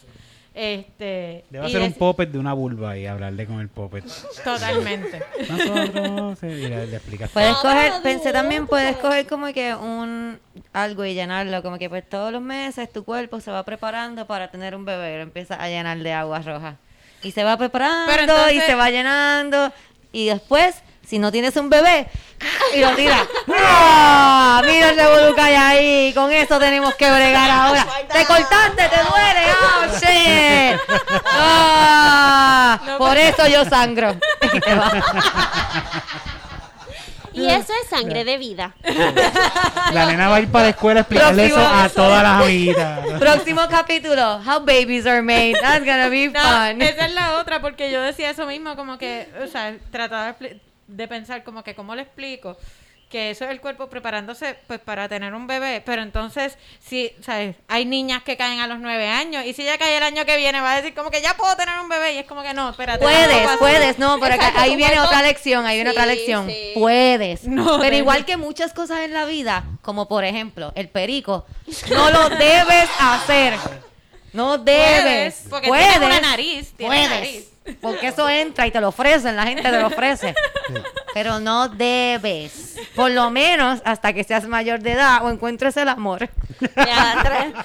Este, Debe hacer un puppet de una vulva y hablarle con el puppet. Totalmente. Nosotros, sí, y le, le explicas. Puedes No, coger, pensé también, puedes coger como que un algo y llenarlo, como que pues todos los meses tu cuerpo se va preparando para tener un bebé y lo empiezas a llenar de agua roja. Y se va preparando entonces- y se va llenando y después, si no tienes un bebé, y lo tiras. ¡Ah! Mira el revolú que hay ahí, con eso tenemos que bregar ahora. Te cortaste, te duele, ¡oh, shit! ¡Ah! Por eso yo sangro. Y te va. Y eso es sangre de vida. La nena va a ir para la escuela a explicarle eso a todas las amiguitas. Próximo capítulo, How Babies Are Made. That's gonna be No, fun. esa es la otra, porque yo decía eso mismo, como que, o sea, trataba de, expli- de pensar como que, ¿cómo le explico? Que eso es el cuerpo preparándose pues para tener un bebé, pero entonces, si, ¿sabes? Hay niñas que caen a los nueve años, y si ella cae el año que viene, va a decir como que ya puedo tener un bebé, y es como que no, espérate. no Puedes, pasa. puedes, no, pero acá- ahí viene cuerpo- otra lección, ahí viene otra lección. sí. Puedes. No, pero igual que muchas cosas en la vida, como por ejemplo, el perico, no lo debes hacer. No debes. Puedes, porque tienes una nariz, tienes puedes. nariz. Porque eso entra y te lo ofrecen, la gente te lo ofrece. Pero no debes. Por lo menos hasta que seas mayor de edad o encuentres el amor. Ya,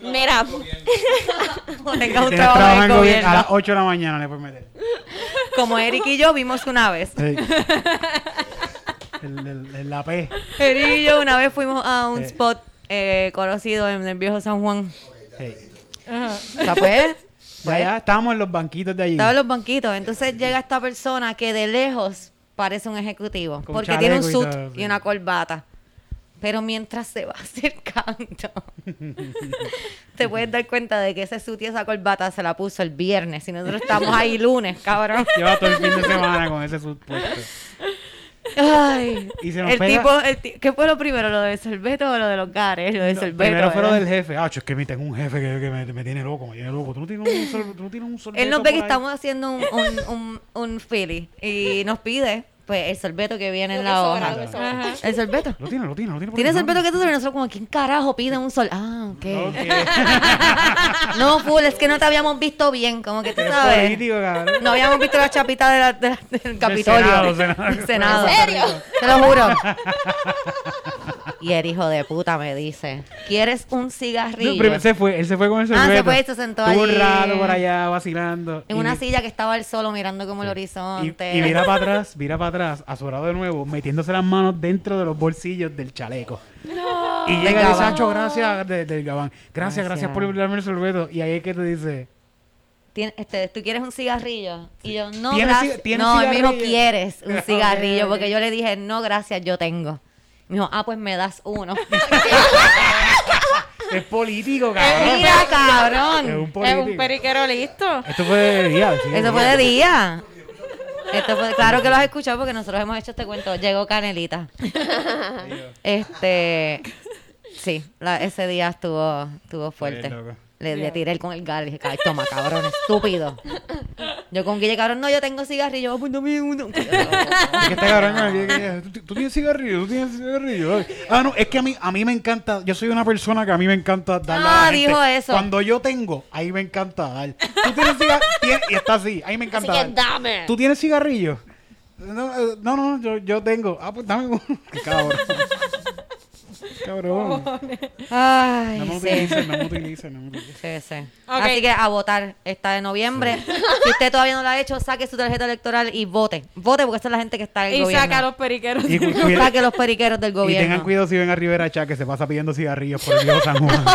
Mira, O tengas un trabajo trabajo en gobierno. gobierno. A las 8 de la mañana le puedes meter. Como Eric y yo vimos una vez. Sí. El, el- el- la P. Eric y yo una vez fuimos a un Sí. spot eh, conocido en el viejo San Juan. Sí. Ajá. O sea, pues, Ya, ya estábamos en los banquitos de allí. estaba en los banquitos. Entonces llega esta persona que de lejos parece un ejecutivo. Con porque tiene un y suit y, una corbata. Pero mientras se va acercando, te puedes dar cuenta de que ese suit y esa corbata se la puso el viernes. Y nosotros estamos ahí lunes, cabrón. Lleva todo el fin de semana con ese supuesto. Ay, Y se nos el pega- tipo, el ti- ¿qué fue lo primero? ¿Lo de sorbeto o lo de los gares? Lo de sorbeto. Primero fue lo ¿verdad? del jefe. Ah, es que me tengo un jefe que, que me, me tiene loco, me tiene loco. Tú no tienes un, sor- tú no tienes un sorbeto Él nos ve que ahí? estamos haciendo un, un, un, un Philly y nos pide pues el sorbeto que viene en Lo la que hoja. El sorbeto. Lo tiene, lo tiene, lo tiene. por ¿Tienes ahí, sorbeto que tú sabes? Nosotros como, ¿quién carajo pide un sol? Ah, ok. Ok. No, full, es que no te habíamos visto bien, como que tú sabes. político. No habíamos visto la chapita de la- de la- del Capitolio. Senado, Senado. Senado. ¿En serio? Te lo juro. Y el hijo de puta me dice, ¿quieres un cigarrillo? No, pero él se fue, él se fue con el Ah, se fue y se sentó Estuvo un allí. rato por allá vacilando. en Y una mi- silla que estaba al solo mirando como el Y, horizonte. y mira para atrás, mira para atrás, azorado de nuevo, metiéndose las manos dentro de los bolsillos del chaleco. Y Del llega y dice, gabán. Sancho, gracias, de- del gabán. Gracias, gracias, Gracias. por darme el sorbeto. Y ahí es que te dice, Tien- este, ¿tú quieres un cigarrillo? Y yo, no, ¿Tienes gracias. ci- tienes No, él me dijo, cigarrillo? ¿quieres un cigarrillo? Porque yo le dije, no, gracias, yo tengo. Me dijo, ah, pues me das uno. es político, cabrón. Mira, Es un cabrón. Es un periquero listo. Esto fue de día. sí, Eso fue de día. Esto fue, claro que lo has escuchado porque nosotros hemos hecho este cuento. Llegó Canelita. Este, sí, la- ese día estuvo, estuvo fuerte. loco. Le, le tiré el con el gal y dije, "Ay, toma, cabrón, estúpido. Yo con Guille, cabrón, no, yo tengo cigarrillo, "Ah, pues dame uno. Es que está cabrón, que- que- ¿tú, tú tienes cigarrillo, tú tienes cigarrillo. Ah, no, es que a mí, a mí me encanta, yo soy una persona que a mí me encanta la Ah, dijo eso. Cuando yo tengo, ahí me encanta dar. Tú tienes cigarrillo, y está así, ahí me así encanta que dar. dame. ¿Tú tienes cigarrillo? No, eh, no, no, yo, yo tengo. Ah, pues dame uno. Cabrón. Cabrón. Ay, No me sí. utilicen, no me utilicen, no me utilicen. Sí, sí. Así que a votar está de noviembre. Si usted todavía no lo ha hecho, saque su tarjeta electoral y vote. Vote porque esa es la gente que está en el Y gobierno. saca a los periqueros. Y, cu- Saque los periqueros del y gobierno. tengan cuidado si ven a Rivera Chá que se pasa pidiendo cigarrillos por el viejo San Juan.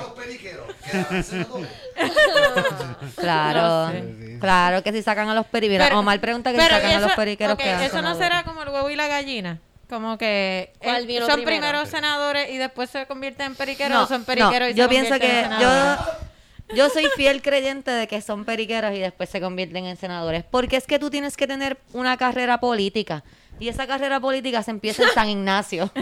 los periqueros. que hacen todo. Claro, claro que si sacan a los periqueros. Omar pregunta que si sacan a los periqueros que Eso no será como el huevo y la gallina. Como que ¿Cuál eh, son primero? primeros senadores y después se convierten en periqueros No, o son periqueros no, y yo se pienso convierten que en yo, yo soy fiel creyente de que son periqueros y después se convierten en senadores. Porque es que tú tienes que tener una carrera política. Y esa carrera política se empieza en San Ignacio.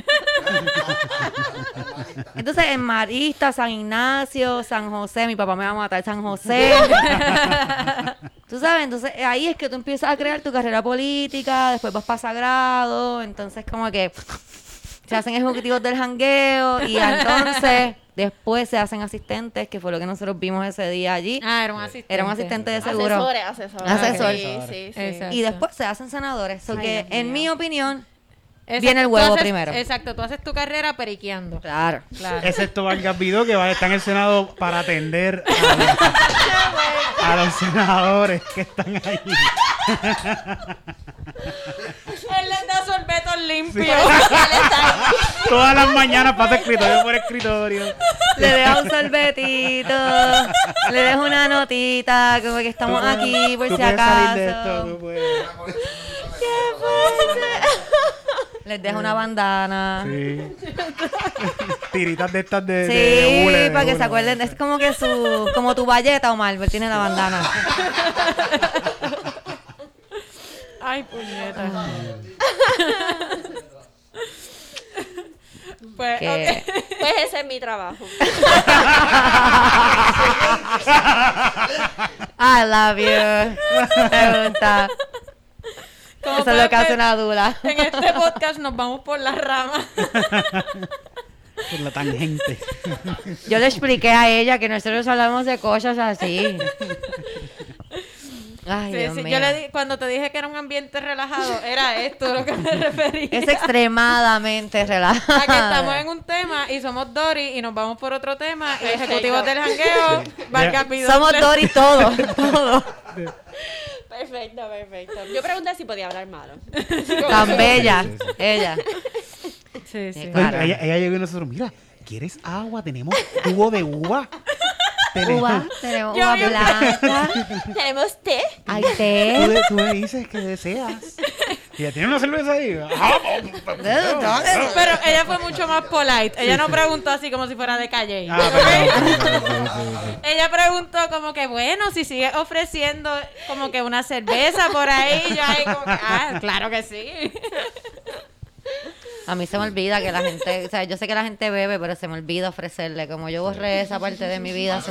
Entonces, en Marista, San Ignacio, San José, mi papá me va a matar, San José. tú sabes, entonces ahí es que tú empiezas a crear tu carrera política, después vas para Sagrado, entonces como que se hacen ejecutivos del jangueo y entonces después se hacen asistentes, que fue lo que nosotros vimos ese día allí. Ah, era un asistente. Era un asistente de seguro. Asesores, asesores. Asesor. Sí, sí, sí. Exacto. Y después se hacen senadores. So Ay, que, en mi opinión, Exacto, viene el huevo haces- primero. Exacto, tú haces tu carrera periqueando. claro. Claro. Excepto Vargas Vidó, que va, está en el Senado para atender a los, a los senadores que están ahí. Sorbetos limpios. Todas las mañanas pasa escritorio por escritorio. Le deja un sorbetito, le deja una notita, como que estamos Tú- aquí por tú si puedes salir de esto, acaso. tú puedes. Les deja una bandana. Sí. Tiritas de estas de, Sí, de- de para que se acuerden. Es como que su, como tu valleta, Omar, tiene la bandana. Ay, puñeta. pues. Pues ese es mi trabajo. I love you. Me gusta. Como Eso es lo que hace una dula. En este podcast nos vamos por las ramas. Por la tangente. Yo le expliqué a ella que nosotros hablamos de cosas así. Ay, Sí, Dios sí, mío. Yo le di, cuando te dije que era un ambiente relajado, era esto lo que me refería. Es extremadamente que estamos en un tema y somos Dory y nos vamos por otro tema y ejecutivos del jangueo. Somos Dory todo, todo. Perfecto, perfecto. Yo pregunté si podía hablar malo. Tan bella, ella. Sí, sí. Sí, claro. Ella, ella llegó y nosotros, mira, ¿quieres agua? Tenemos jugo de uva. Tenemos- Uva, tenemos uva blanca. Tenemos té. Hay Tú, té. de- tú me dices que deseas. Y ya tiene una cerveza ahí. Ah, Pero ella fue mucho más polite. Ella no preguntó así como si fuera de calle. Ah. Ella preguntó como que, bueno, si sigue ofreciendo como que una cerveza por ahí, yo ahí como que, ah, claro que sí. A mí se me olvida que la gente, o sea, yo sé que la gente bebe, pero se me olvida ofrecerle. Como yo borré esa parte de mi vida.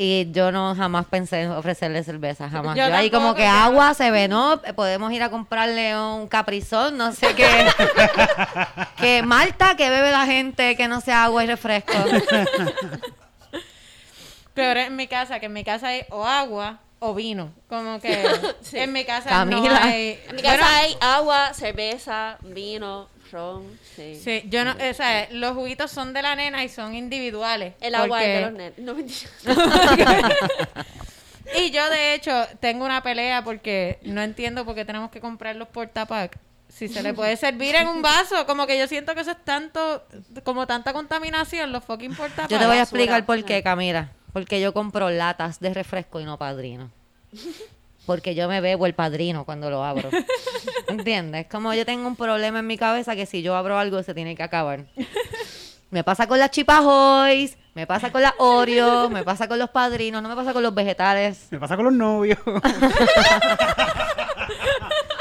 Y yo no jamás pensé en ofrecerle cerveza, jamás. Yo Yo, ahí como que agua, se ve, no, podemos ir a comprarle un caprizón, no sé qué. que Malta, que bebe la gente, que no sea agua y refresco. Peor en mi casa, que en mi casa hay o agua o vino. Como que en mi casa Camila. no hay... En mi casa Bueno, hay agua, cerveza, vino, ron. Sí. Sí, yo no, o sea, los juguitos son de la nena y son individuales. El agua porque- es de los nenes. No, mentira. Y yo, de hecho, tengo una pelea porque no entiendo por qué tenemos que comprar los portapack. Si se le puede servir en un vaso, como que yo siento que eso es tanto, como tanta contaminación, los fucking portapack. Yo te voy a explicar por qué, Camila. Porque yo compro latas de refresco y no padrino. Porque yo me bebo el padrino cuando lo abro. ¿Entiendes? Como yo tengo un problema en mi cabeza que si yo abro algo se tiene que acabar. Me pasa con las chipajoys, me pasa con las Oreo, me pasa con los padrinos, no me pasa con los vegetales. Me pasa con los novios.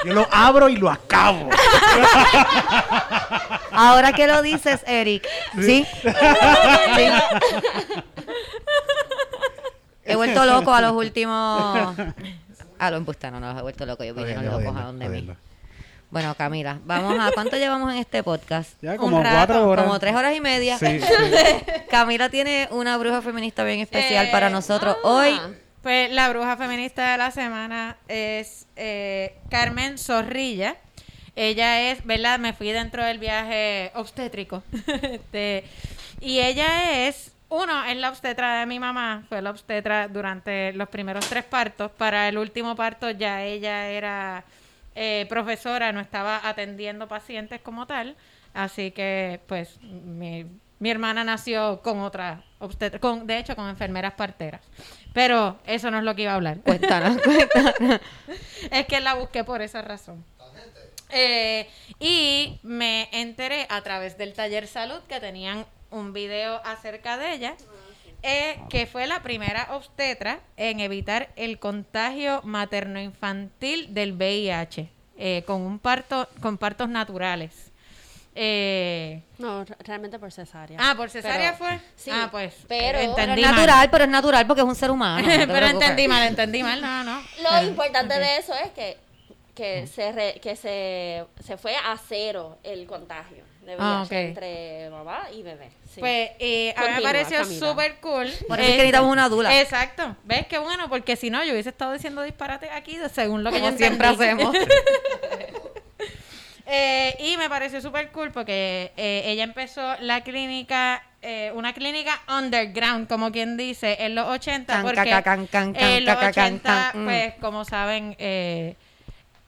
Yo lo abro y lo acabo. Ahora que lo dices, Eric, ¿sí? Sí. He vuelto loco a los últimos... A los embustanos, no los he vuelto loco, ellos vinieron locos a donde mí. Bueno, Camila, vamos a... ¿Cuánto llevamos en este podcast? Ya Un como rato, cuatro horas. Como tres horas y media. Sí, sí. Camila tiene una bruja feminista bien especial Eh, para nosotros ah. hoy. Pues la bruja feminista de la semana es eh, Carmen Zorrilla. Ella es, ¿verdad? Me fui dentro del viaje obstétrico. Este, y ella es, uno, es la obstetra de mi mamá. Fue la obstetra durante los primeros tres partos. Para el último parto ya ella era eh, profesora, no estaba atendiendo pacientes como tal. Así que, pues, mi, mi hermana nació con otra obstetra, con, de hecho, con enfermeras parteras. Pero eso no es lo que iba a hablar. Cuéntanos, cuéntanos. es que la busqué por esa razón. Eh, y me enteré a través del taller salud que tenían un video acerca de ella, eh, que fue la primera obstetra en evitar el contagio materno-infantil del VIH eh, con un parto, con partos naturales. Eh, No, re- realmente por cesárea. ah, por cesárea Pero- fue. Sí, ah, pues. pero- eh, Pero es natural, pero es natural porque es un ser humano. no pero preocupes. entendí mal, entendí mal, no, no. Lo importante de eso es que que se re- que se, se fue a cero el contagio de VIH Ah, ok. entre mamá y bebé. sí. Pues eh, a mí me pareció súper cool. Por eso es que necesitamos una dula. Exacto. ¿Ves qué bueno? Porque si no, yo hubiese estado diciendo disparates aquí según lo que Como yo siempre hacemos. Eh, y me pareció súper cool porque eh, ella empezó la clínica, eh, una clínica underground, como quien dice, en los 80. Can, porque ca, can, can, en los ca, ca, can, 80, can, mm. pues, como saben, eh,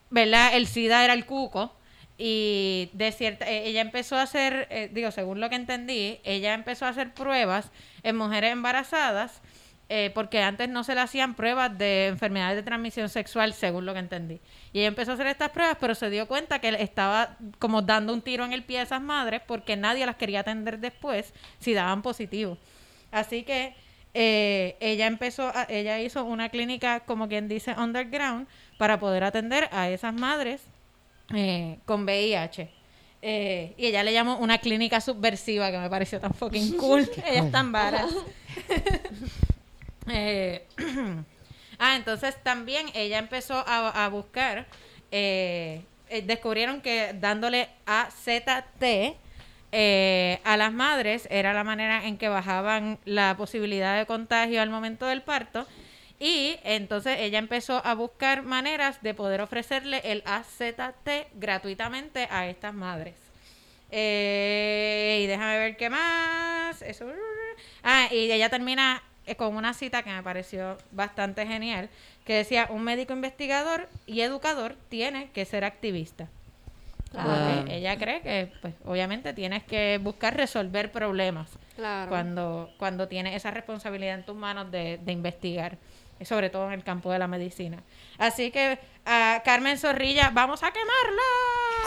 ¿verdad? El SIDA era el cuco. Y de cierta, eh, ella empezó a hacer, eh, digo, según lo que entendí, ella empezó a hacer pruebas en mujeres embarazadas, eh, porque antes no se le hacían pruebas de enfermedades de transmisión sexual, según lo que entendí. Y ella empezó a hacer estas pruebas, pero se dio cuenta que estaba como dando un tiro en el pie a esas madres, porque nadie las quería atender después si daban positivo. Así que eh, ella empezó, a- ella hizo una clínica, como quien dice, underground, para poder atender a esas madres eh, con VIH. Eh, y ella le llamó una clínica subversiva que me pareció tan fucking cool. ella es tan varas. Eh, ah, entonces también ella empezó a, a buscar, eh, descubrieron que dándole AZT a las madres era la manera en que bajaban la posibilidad de contagio al momento del parto. Y entonces ella empezó a buscar maneras de poder ofrecerle el AZT gratuitamente a estas madres. Eh, y déjame ver qué más. Eso. Ah, y ella termina eh, con una cita que me pareció bastante genial, que decía, un médico investigador y educador tiene que ser activista. Claro. Porque ella cree que, pues, obviamente tienes que buscar resolver problemas Claro. cuando, cuando tienes esa responsabilidad en tus manos de, de investigar, sobre todo en el campo de la medicina. Así que, a Carmen Zorrilla, vamos a quemarla.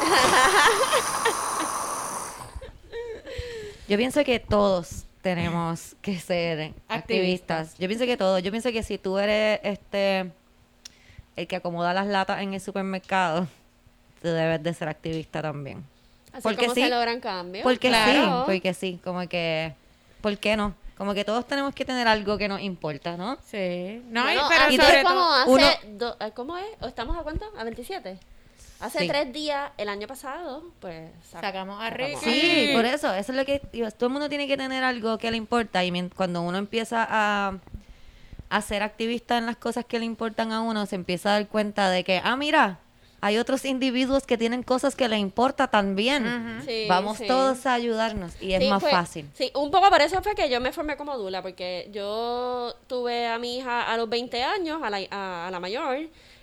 Yo pienso que todos tenemos que ser Activistas. activistas. Yo pienso que todos. Yo pienso que si tú eres este el que acomoda las latas en el supermercado, tú debes de ser activista también. Así porque como sí. se logran cambios. Porque Claro. sí, porque sí, como que ¿por qué no? Como que todos tenemos que tener algo que nos importa, ¿no? Sí. No, y- Bueno, pero así sobre como todo... hace, uno- do- eh, ¿cómo es? ¿O ¿Estamos a cuánto? ¿A 27? Hace Sí. tres días, el año pasado, pues... sac- Sacamos a Ricky. Sí, por eso, eso es lo que digo, todo el mundo tiene que tener algo que le importa y cuando uno empieza a, a ser activista en las cosas que le importan a uno, se empieza a dar cuenta de que, ah, mira, hay otros individuos que tienen cosas que le importa también. Sí, Vamos sí. todos a ayudarnos y es Sí, más fácil. Sí, un poco por eso fue que yo me formé como dula, porque yo tuve a mi hija a los 20 años, a la, a, a la mayor,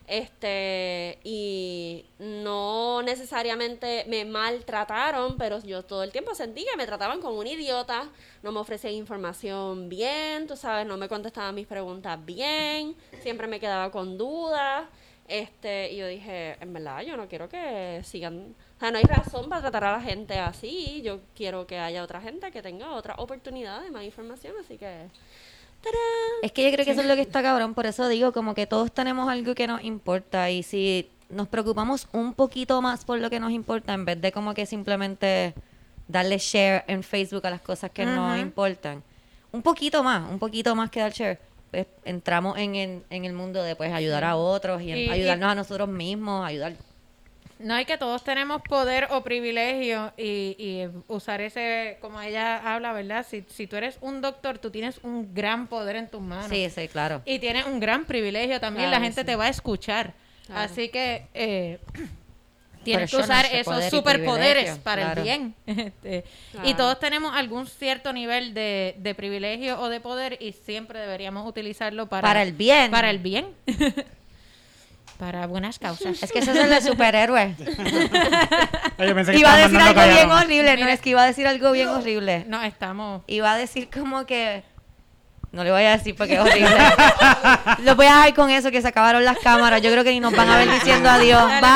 este, y no necesariamente me maltrataron, pero yo todo el tiempo sentí que me trataban como un idiota, no me ofrecían información bien, tú sabes, no me contestaban mis preguntas bien, siempre me quedaba con dudas. Este, y yo dije, en verdad, yo no quiero que sigan, o sea, no hay razón para tratar a la gente así. Yo quiero que haya otra gente que tenga otra oportunidad de más información, así que. ¡tarán! Es que yo creo que eso es lo que está cabrón, por eso digo como que todos tenemos algo que nos importa y si nos preocupamos un poquito más por lo que nos importa en vez de como que simplemente darle share en Facebook a las cosas que nos importan, un poquito más, un poquito más que dar share, pues entramos en el, en el mundo de pues ayudar a otros y, en- Y- y- ayudarnos a nosotros mismos, ayudar. No, y que todos tenemos poder o privilegio y, y usar ese, como ella habla, ¿verdad? Si, si tú eres un doctor, tú tienes un gran poder en tus manos. Sí, sí, claro. Y tienes un gran privilegio también, Claro, la gente sí. te va a escuchar. Claro. Así que eh, tienes que usar sé esos superpoderes para claro. el bien. Este, Y todos tenemos algún cierto nivel de, de privilegio o de poder y siempre deberíamos utilizarlo para, Para el bien. Para el bien. para buenas causas. Es que eso es el de superhéroe. Yo pensé que Iba a decir algo bien horrible, no es que iba a decir algo bien horrible. No, estamos... Iba a decir como que. No le voy a decir porque es horrible. Lo voy a dejar con eso, que se acabaron las cámaras. Yo creo que ni nos van a ver diciendo adiós. Bye.